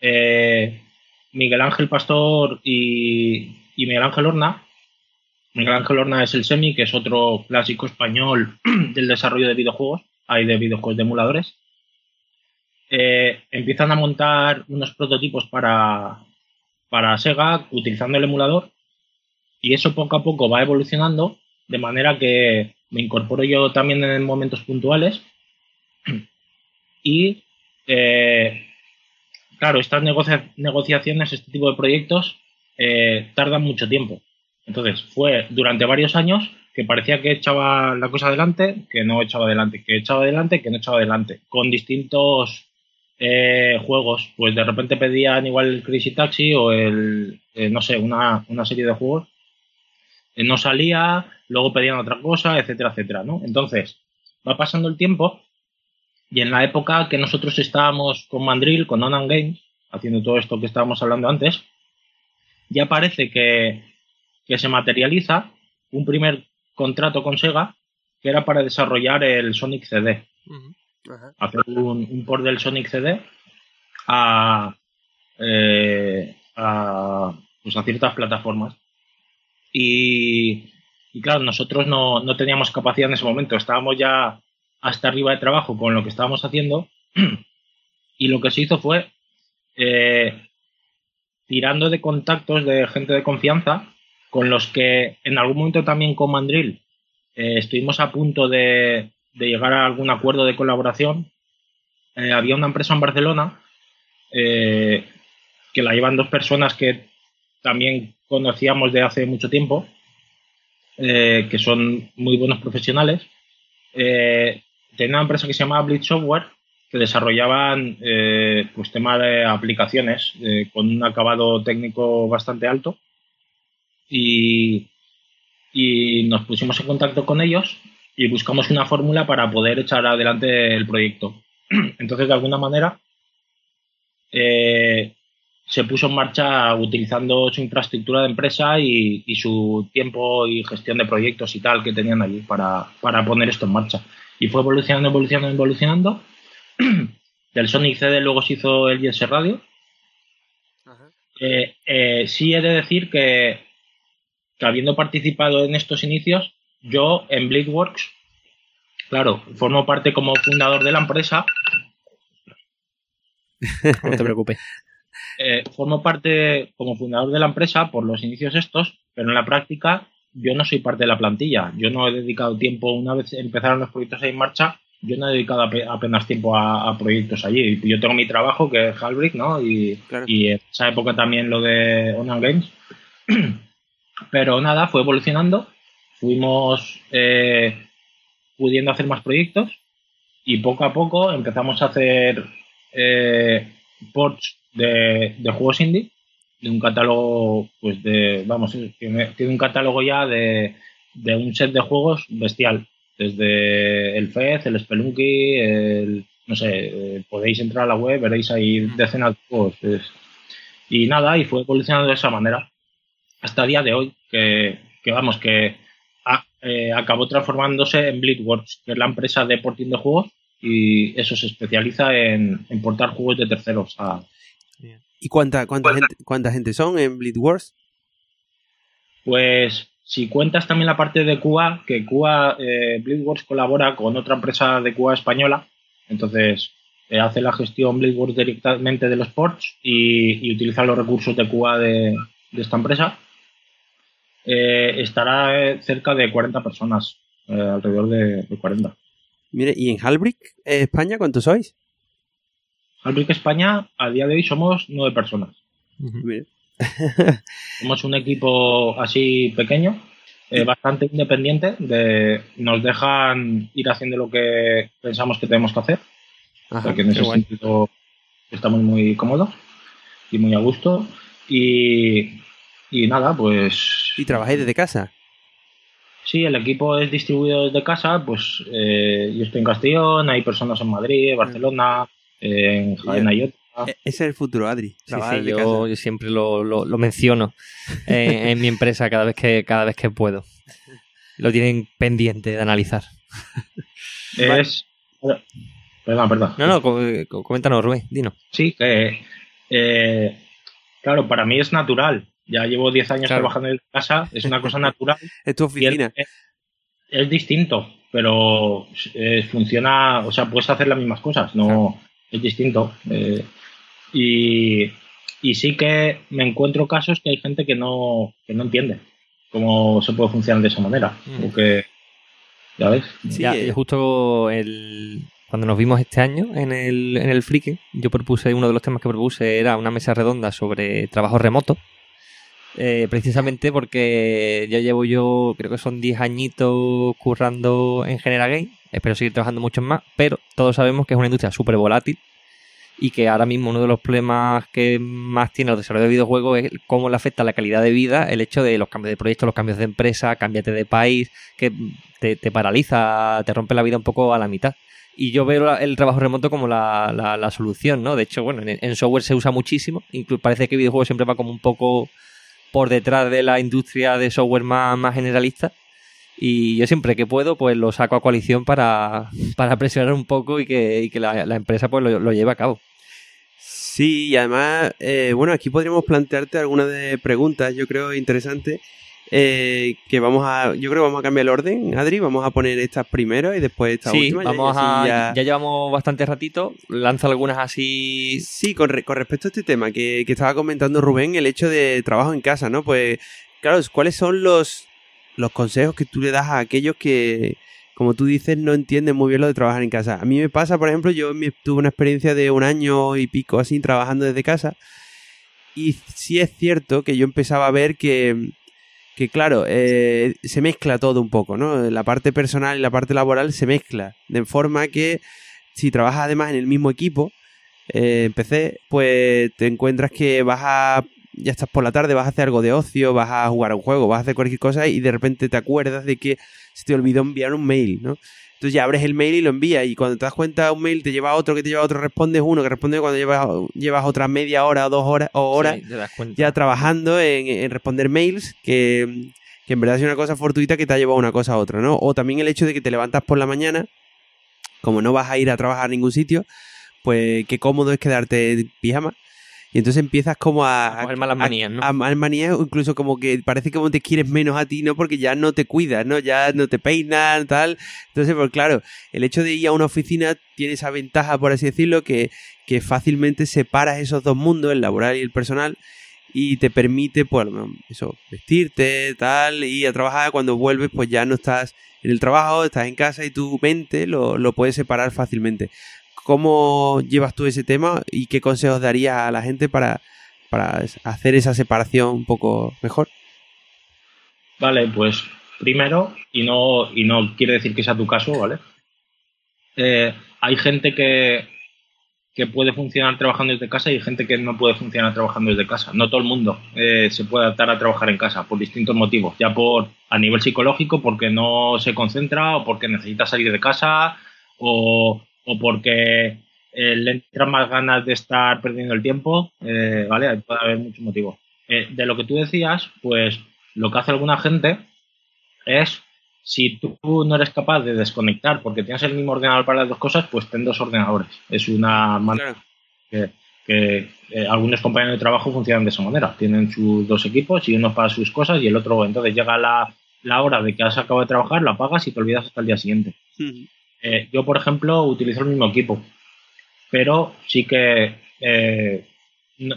eh, Miguel Ángel Pastor y, y Miguel Ángel Horna, Miguel Ángel Horna es el Semi, que es otro clásico español (clears throat) del desarrollo de videojuegos, hay de videojuegos de emuladores, eh, empiezan a montar unos prototipos para, para Sega utilizando el emulador y eso poco a poco va evolucionando de manera que me incorporo yo también en momentos puntuales (clears throat) y eh, claro, estas negocia- negociaciones, este tipo de proyectos, eh, tardan mucho tiempo. Entonces, fue durante varios años que parecía que echaba la cosa adelante, que no echaba adelante, que echaba adelante, que no echaba adelante, con distintos eh, juegos. Pues de repente pedían igual el Crazy Taxi o el, eh, no sé, una, una serie de juegos. Eh, no salía, luego pedían otra cosa, etcétera, etcétera, ¿no? Entonces, va pasando el tiempo y en la época que nosotros estábamos con Mandrill, con Onan Games, haciendo todo esto que estábamos hablando antes, ya parece que, que se materializa un primer contrato con Sega que era para desarrollar el Sonic CD. Hacer un, un port del Sonic CD a, eh, a, pues a ciertas plataformas. Y, y claro, nosotros no, no teníamos capacidad en ese momento. Estábamos ya hasta arriba de trabajo con lo que estábamos haciendo. (clears throat) Y lo que se hizo fue eh, tirando de contactos de gente de confianza con los que en algún momento también con Mandrill eh, estuvimos a punto de, de llegar a algún acuerdo de colaboración. Eh, había una empresa en Barcelona eh, que la llevan dos personas que también conocíamos de hace mucho tiempo, eh, que son muy buenos profesionales. Tenía una empresa que se llamaba Blitz Software que desarrollaban pues tema de aplicaciones con un acabado técnico bastante alto y nos pusimos en contacto con ellos y buscamos una fórmula para poder echar adelante el proyecto. (clears throat) Entonces, de alguna manera, eh, se puso en marcha utilizando su infraestructura de empresa y, y, su tiempo y gestión de proyectos y tal que tenían allí para, para poner esto en marcha. Y fue evolucionando, evolucionando, evolucionando. (clears throat) Del Sonic CD luego se hizo el Yes Radio. Eh, eh, sí he de decir que, que habiendo participado en estos inicios, yo en Bleedworks, claro, formo parte como fundador de la empresa. (laughs) No te preocupes. Eh, formo parte como fundador de la empresa por los inicios estos, pero en la práctica yo no soy parte de la plantilla. Yo no he dedicado tiempo, una vez empezaron los proyectos ahí en marcha, yo no he dedicado ape- apenas tiempo a, a proyectos allí. Yo tengo mi trabajo, que es Halbrick, ¿no? Y, Claro. y en esa época también lo de Onan Games. (clears throat) Pero nada, fue evolucionando. Fuimos eh, pudiendo hacer más proyectos y poco a poco empezamos a hacer eh, ports de, de juegos indie de un catálogo, pues de, vamos, tiene, tiene un catálogo ya de, de un set de juegos bestial. Desde el Fez, el Spelunky, el, no sé, eh, podéis entrar a la web, veréis ahí decenas de juegos. es- y nada, y fue evolucionando de esa manera. Hasta el día de hoy, que, que vamos, que eh, acabó transformándose en Bleedworks, que es la empresa de porting de juegos, y eso se especializa en, en portar juegos de terceros a, ¿Y cuánta, cuánta, gente, cuánta gente son en Bleed Wars? Pues si cuentas también la parte de QA, que QA, eh, Bleedworks colabora con otra empresa de QA española, entonces eh, hace la gestión Bleedworks directamente de los ports y, y utiliza los recursos de QA de, de esta empresa. Eh, estará eh, cerca de 40 personas, eh, alrededor de, de 40. Mire, ¿y en Halbrick, eh, España, cuántos sois? Albric España, a día de hoy somos nueve personas. Mire. (laughs) Somos un equipo así pequeño, eh, bastante independiente. De, nos dejan ir haciendo lo que pensamos que tenemos que hacer. Ajá, porque en ese guay. sentido estamos muy cómodos y muy a gusto. Y, y nada, pues ¿Y trabajáis desde casa? sí, el equipo es distribuido desde casa. Pues eh, yo estoy en Castellón, hay personas en Madrid, Barcelona, eh, en Jaén hay otra. E- Ese es el futuro, Adri. Sí, sí, yo, yo siempre lo, lo- lo menciono en, (laughs) en mi empresa cada vez que cada vez que puedo. Lo tienen pendiente de analizar. Es. Perdón, perdón. No, no, co- co- coméntanos, Rubén, dinos. Sí, que. eh, claro, para mí es natural. Ya llevo 10 años Claro. trabajando en casa, es una cosa natural. (laughs) Es tu oficina. es- es distinto, pero eh, funciona, o sea, puedes hacer las mismas cosas, no es distinto. eh, y, y sí que me encuentro casos que hay gente que no, que no entiende cómo se puede funcionar de esa manera. Mm. O que, ya ves. Sí, Ya, eh. justo el, cuando nos vimos este año en el, en el Freaking, yo propuse, uno de los temas que propuse era una mesa redonda sobre trabajo remoto. Eh, precisamente porque ya llevo yo, creo que son 10 añitos currando en General Game. Espero seguir trabajando muchos más, pero todos sabemos que es una industria súper volátil y que ahora mismo uno de los problemas que más tiene los desarrollos de videojuegos es cómo le afecta la calidad de vida el hecho de los cambios de proyecto, los cambios de empresa, cámbiate de país, que te, te paraliza, te rompe la vida un poco a la mitad. Y yo veo el trabajo remoto como la, la, la solución, ¿no? De hecho, bueno, en, en, software se usa muchísimo. Incluso parece que el videojuego siempre va como un poco por detrás de la industria de software más, más generalista. Y yo siempre que puedo, pues lo saco a coalición para, para presionar un poco y que, que la, la, empresa pues lo, lo, lleve a cabo. Sí, y además, eh, bueno, aquí podríamos plantearte algunas de preguntas, yo creo, interesantes. Eh, que vamos a, yo creo que vamos a cambiar el orden, Adri, vamos a poner estas primero y después esta sí, última. Vamos a, ya... ya... llevamos bastante ratito, lanzo algunas así. Sí, con, re, con respecto a este tema que, que, estaba comentando Rubén, el hecho de trabajo en casa, ¿no? Pues, claro, ¿cuáles son los, los consejos que tú le das a aquellos que, como tú dices, no entienden muy bien lo de trabajar en casa? A mí me pasa, por ejemplo, yo tuve una experiencia de un año y pico así trabajando desde casa. Y sí es cierto que yo empezaba a ver que que claro, eh, se mezcla todo un poco, ¿no? La parte personal y la parte laboral se mezcla, de forma que si trabajas además en el mismo equipo, eh, pues te encuentras que vas a, ya estás por la tarde, vas a hacer algo de ocio, vas a jugar a un juego, vas a hacer cualquier cosa y de repente te acuerdas de que se te olvidó enviar un mail, ¿no? Entonces ya abres el mail y lo envías y cuando te das cuenta un mail te lleva a otro, que te lleva a otro, respondes uno, que responde cuando llevas, llevas otra media hora o dos horas o horas sí, ya trabajando en, en, responder mails que, que en verdad es una cosa fortuita que te ha llevado una cosa a otra, ¿no? O también el hecho de que te levantas por la mañana, como no vas a ir a trabajar a ningún sitio, pues qué cómodo es quedarte en pijama y entonces empiezas como a... A coger malas manías, ¿no? A, a malas manías, o incluso como que parece como te quieres menos a ti, ¿no? Porque ya no te cuidas, ¿no? Ya no te peinan, tal. Entonces, pues claro, el hecho de ir a una oficina tiene esa ventaja, por así decirlo, que, que fácilmente separas esos dos mundos, el laboral y el personal, y te permite, pues, eso, vestirte, tal, y a trabajar. Cuando vuelves, pues ya no estás en el trabajo, estás en casa y tu mente lo, lo puedes separar fácilmente. ¿Cómo llevas tú ese tema y qué consejos darías a la gente para, para hacer esa separación un poco mejor? Vale, pues primero, y no, y no quiere decir que sea tu caso, ¿vale? Eh, hay gente que, que puede funcionar trabajando desde casa y gente que no puede funcionar trabajando desde casa. No todo el mundo eh, se puede adaptar a trabajar en casa por distintos motivos, ya por a nivel psicológico, porque no se concentra o porque necesita salir de casa o o porque eh, le entran más ganas de estar perdiendo el tiempo, eh, ¿vale? Puede haber muchos motivos. Eh, de lo que tú decías, pues lo que hace alguna gente es, si tú no eres capaz de desconectar porque tienes el mismo ordenador para las dos cosas, pues ten dos ordenadores. Es una manera que, que eh, algunos compañeros de trabajo funcionan de esa manera. Tienen sus dos equipos y uno para sus cosas y el otro, entonces llega la, la hora de que has acabado de trabajar, la apagas y te olvidas hasta el día siguiente. Mm. Eh, yo, por ejemplo, utilizo el mismo equipo, pero sí que eh, no,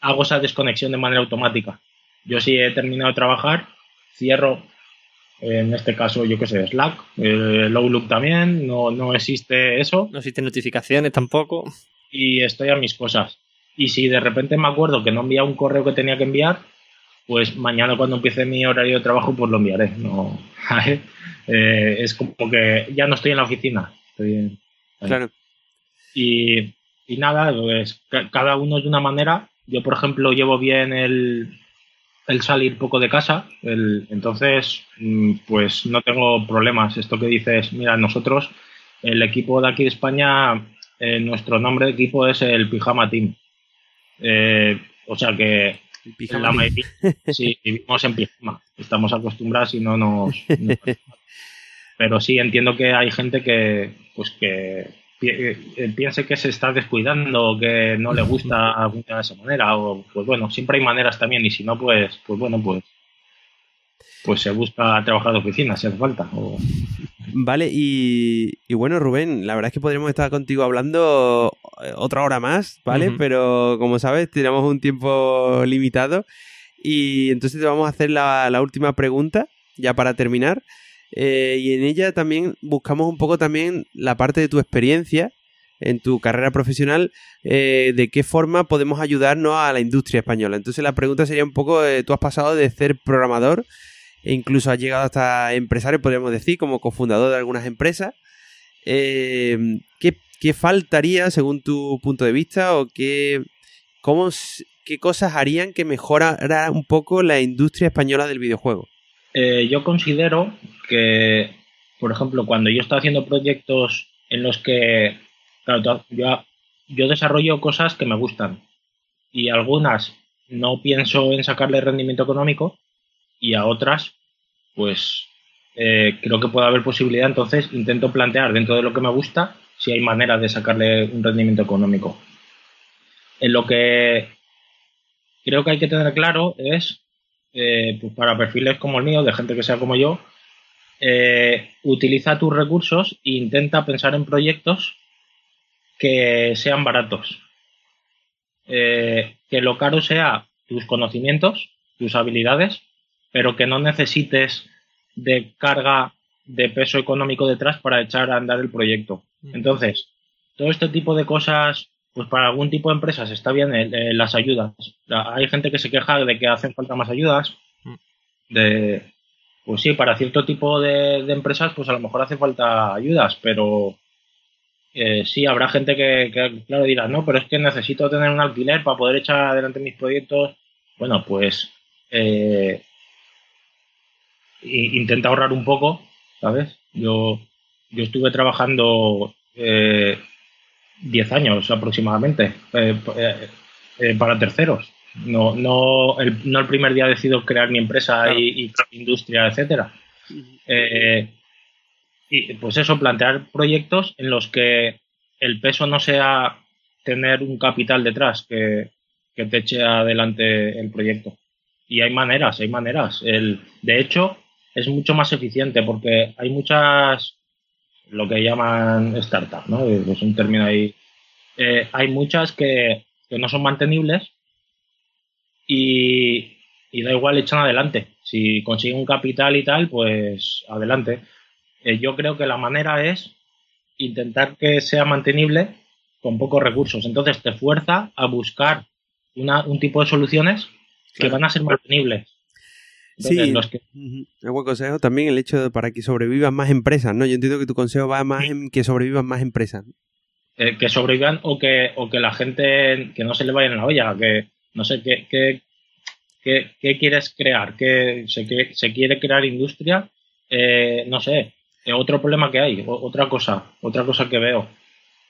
hago esa desconexión de manera automática. Yo si he terminado de trabajar, cierro, en este caso, yo qué sé, Slack, eh, Outlook también, no, no existe eso. No existen notificaciones tampoco. Y estoy a mis cosas. Y si de repente me acuerdo que no envía un correo que tenía que enviar, pues mañana cuando empiece mi horario de trabajo, pues lo enviaré. No, (laughs) eh, es como que ya no estoy en la oficina. Estoy en, claro. Y, y nada, pues cada uno de una manera. Yo, por ejemplo, llevo bien el, el salir poco de casa, el, entonces, pues no tengo problemas. Esto que dices, mira, nosotros, el equipo de aquí de España, eh, nuestro nombre de equipo es el Pijama Team. Eh, o sea que la mayoría, sí, vivimos en pijama. Estamos acostumbrados y no nos. (laughs) No, pero sí entiendo que hay gente que, pues que piense que se está descuidando o que no le gusta (laughs) de esa manera. O, pues bueno, siempre hay maneras también. Y si no, pues, pues bueno, pues pues se busca trabajar de oficina si hace falta. O... Vale, y, y, bueno, Rubén, la verdad es que podríamos estar contigo hablando otra hora más, ¿vale? Uh -huh. Pero como sabes, tenemos un tiempo limitado y entonces te vamos a hacer la, la última pregunta, ya para terminar. eh, y en ella también buscamos un poco también la parte de tu experiencia en tu carrera profesional, eh, de qué forma podemos ayudarnos a la industria española. Entonces la pregunta sería un poco, eh, tú has pasado de ser programador e incluso has llegado hasta empresario, podríamos decir, como cofundador de algunas empresas. Eh, ¿qué, ¿qué, faltaría según tu punto de vista o qué, cómo, qué cosas harían que mejorara un poco la industria española del videojuego? yo considero que, por ejemplo, cuando yo estoy haciendo proyectos en los que Claro, yo desarrollo cosas que me gustan y algunas no pienso en sacarle rendimiento económico y a otras, pues eh, creo que puede haber posibilidad. Entonces intento plantear dentro de lo que me gusta si hay manera de sacarle un rendimiento económico. En lo que creo que hay que tener claro es, eh, pues para perfiles como el mío, de gente que sea como yo, eh, utiliza tus recursos e intenta pensar en proyectos que sean baratos. Que lo caro sea tus conocimientos, tus habilidades, pero que no necesites de carga de peso económico detrás para echar a andar el proyecto. Entonces, todo este tipo de cosas, pues para algún tipo de empresas está bien eh, las ayudas. Hay gente que se queja de que hacen falta más ayudas. De, pues sí, para cierto tipo de, de empresas, pues a lo mejor hace falta ayudas, pero eh, sí, habrá gente que, claro, dirá, no, pero es que necesito tener un alquiler para poder echar adelante mis proyectos. Bueno, pues eh, intenta ahorrar un poco, ¿sabes? Yo, yo estuve trabajando eh, 10 años aproximadamente eh, para terceros. No, no, el, no el primer día decido crear mi empresa y, y, industria, etcétera. Eh, y pues eso, plantear proyectos en los que el peso no sea tener un capital detrás que, te eche adelante el proyecto. Y hay maneras, hay maneras. El, de hecho, es mucho más eficiente porque hay muchas, lo que llaman startups, ¿no? Es un término ahí. Eh, hay muchas que, que, no son mantenibles y, y da igual, echan adelante. Si consiguen un capital y tal, pues adelante. Eh, yo creo que la manera es intentar que sea mantenible con pocos recursos. Entonces te fuerza a buscar un tipo de soluciones que van a ser mantenibles. Sí, los que... es buen consejo también el hecho de para que sobrevivan más empresas, ¿no? Yo entiendo que tu consejo va más en que sobrevivan más empresas. Eh, que sobrevivan o que, o que la gente, que no se le vaya en la olla, que no sé, qué qué qué quieres crear, que se, se quiere crear industria, eh, no sé, eh, otro problema que hay, otra cosa, otra cosa que veo.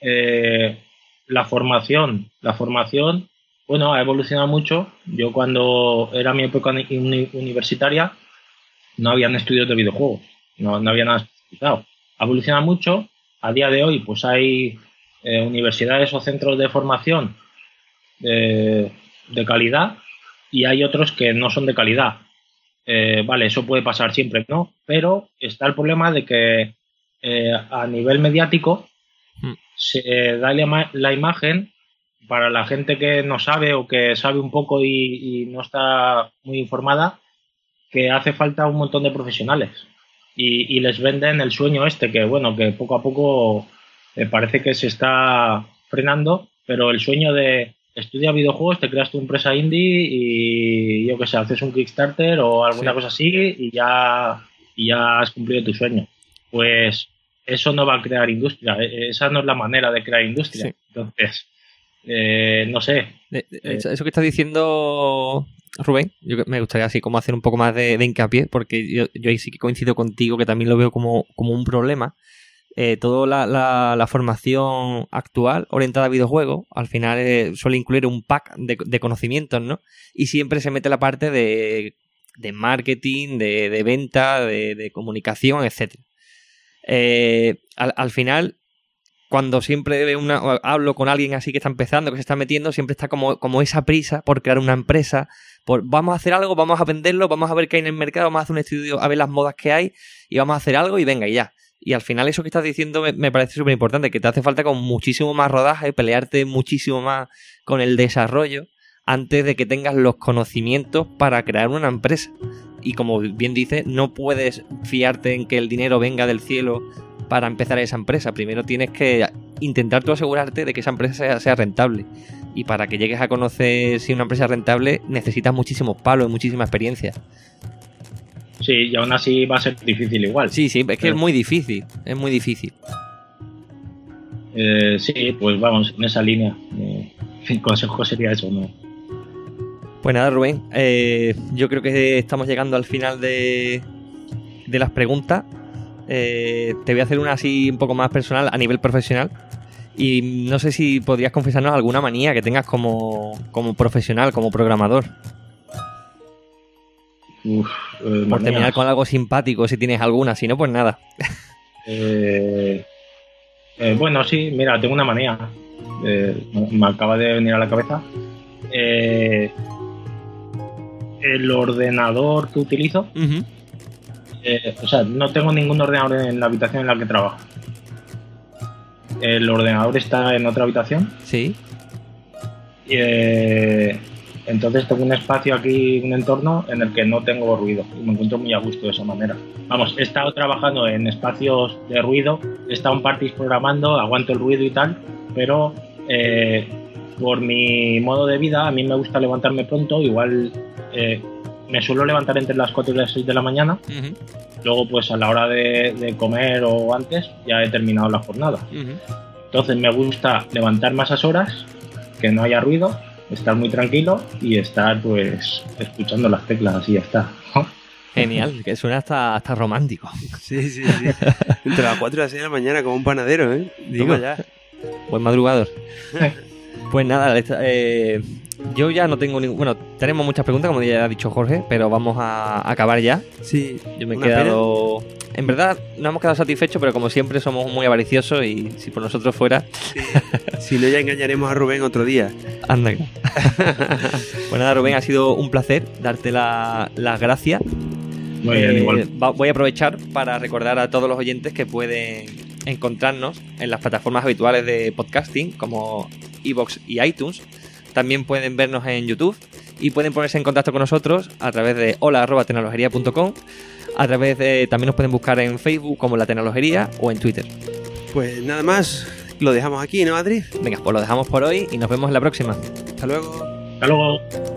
Eh, la formación, la formación, bueno, ha evolucionado mucho. Yo cuando era mi época universitaria no habían estudios de videojuegos, no, no había nada especializado. Ha evolucionado mucho. A día de hoy, pues hay eh, universidades o centros de formación de calidad y hay otros que no son de calidad. Eh, vale, eso puede pasar siempre, ¿no? Pero está el problema de que eh, a nivel mediático hmm. se da la, imagen para la gente que no sabe o que sabe un poco y, no está muy informada que hace falta un montón de profesionales y, les venden el sueño este que bueno que poco a poco eh, parece que se está frenando pero el sueño de estudia videojuegos, te creas tu empresa indie y yo qué sé, haces un Kickstarter o alguna cosa así y ya, ya has cumplido tu sueño. Pues eso no va a crear industria, e, esa no es la manera de crear industria. Entonces, eh, no sé. Eh, eso que estás diciendo, Rubén, yo me gustaría así como hacer un poco más de, hincapié, porque yo, yo, ahí sí que coincido contigo, que también lo veo como, como un problema, eh, toda la, la, formación actual orientada a videojuegos al final eh, suele incluir un pack de, conocimientos, ¿no? Y siempre se mete la parte de, de marketing, de, de venta, de, comunicación, etc. Eh, al, al, final, cuando siempre una, hablo con alguien así que está empezando, que se está metiendo, siempre está como, como esa prisa por crear una empresa, por vamos a hacer algo, vamos a venderlo, vamos a ver qué hay en el mercado, vamos a hacer un estudio, a ver las modas que hay y vamos a hacer algo y venga y ya. Y al final eso que estás diciendo me, parece súper importante, que te hace falta con muchísimo más rodaje, pelearte muchísimo más con el desarrollo antes de que tengas los conocimientos para crear una empresa. y como bien dice, no puedes fiarte en que el dinero venga del cielo para empezar esa empresa. Primero tienes que intentar tú asegurarte de que esa empresa sea, sea rentable. Y para que llegues a conocer si una empresa es rentable, necesitas muchísimos palos, muchísima experiencia. Sí, y aún así va a ser difícil igual. Sí, sí, es que es muy difícil, es muy difícil. Eh, sí, pues vamos, en esa línea. Eh, mi consejo sería eso, ¿no? Pues nada, Rubén, eh, yo creo que estamos llegando al final de, de las preguntas. Eh, te voy a hacer una así un poco más personal a nivel profesional. Y no sé si podrías confesarnos alguna manía que tengas como, como profesional, como programador. Uf, eh, Por terminar con algo simpático, si tienes alguna. Si no, pues nada. (laughs) Eh, eh, bueno, sí, mira, tengo una manía. Eh, me acaba de venir a la cabeza. Eh, el ordenador que utilizo. Eh, o sea, no tengo ningún ordenador en la habitación en la que trabajo. El ordenador está en otra habitación. Sí. y, eh, entonces tengo un espacio aquí, un entorno en el que no tengo ruido y me encuentro muy a gusto de esa manera. Vamos, he estado trabajando en espacios de ruido, he estado en parties programando, aguanto el ruido y tal, pero eh, por mi modo de vida a mí me gusta levantarme pronto, igual eh, me suelo levantar entre las 4 y las 6 de la mañana, luego pues a la hora de, de comer o antes ya he terminado la jornada. Entonces me gusta levantarme a esas horas, que no haya ruido, estar muy tranquilo y estar pues escuchando las teclas y ya está. (laughs) Genial, que suena hasta, hasta romántico. Sí, sí, sí. (laughs) Entre las 4 y las 6 de la mañana, como un panadero, ¿eh? Digo. Toma ya. Buen madrugador. (laughs) Pues nada, eh, yo ya no tengo ningún... Bueno, tenemos muchas preguntas, como ya ha dicho Jorge, pero vamos a acabar ya. Sí. Yo me he quedado... En verdad, no hemos quedado satisfechos, pero como siempre somos muy avariciosos y si por nosotros fuera, Si no, ya engañaremos a Rubén otro día. (laughs) anda. pues nada, Rubén, ha sido un placer darte la- las gracias. Muy bien, Eh, igual. va- voy a aprovechar para recordar a todos los oyentes que pueden encontrarnos en las plataformas habituales de podcasting como Evox y iTunes. También pueden vernos en YouTube y pueden ponerse en contacto con nosotros a través de hola.tecnologería.com. A través de también nos pueden buscar en Facebook como La Tecnologería o en Twitter. Pues nada más, lo dejamos aquí, ¿no, Adri? Venga, pues lo dejamos por hoy y nos vemos en la próxima. Hasta luego. Hasta luego.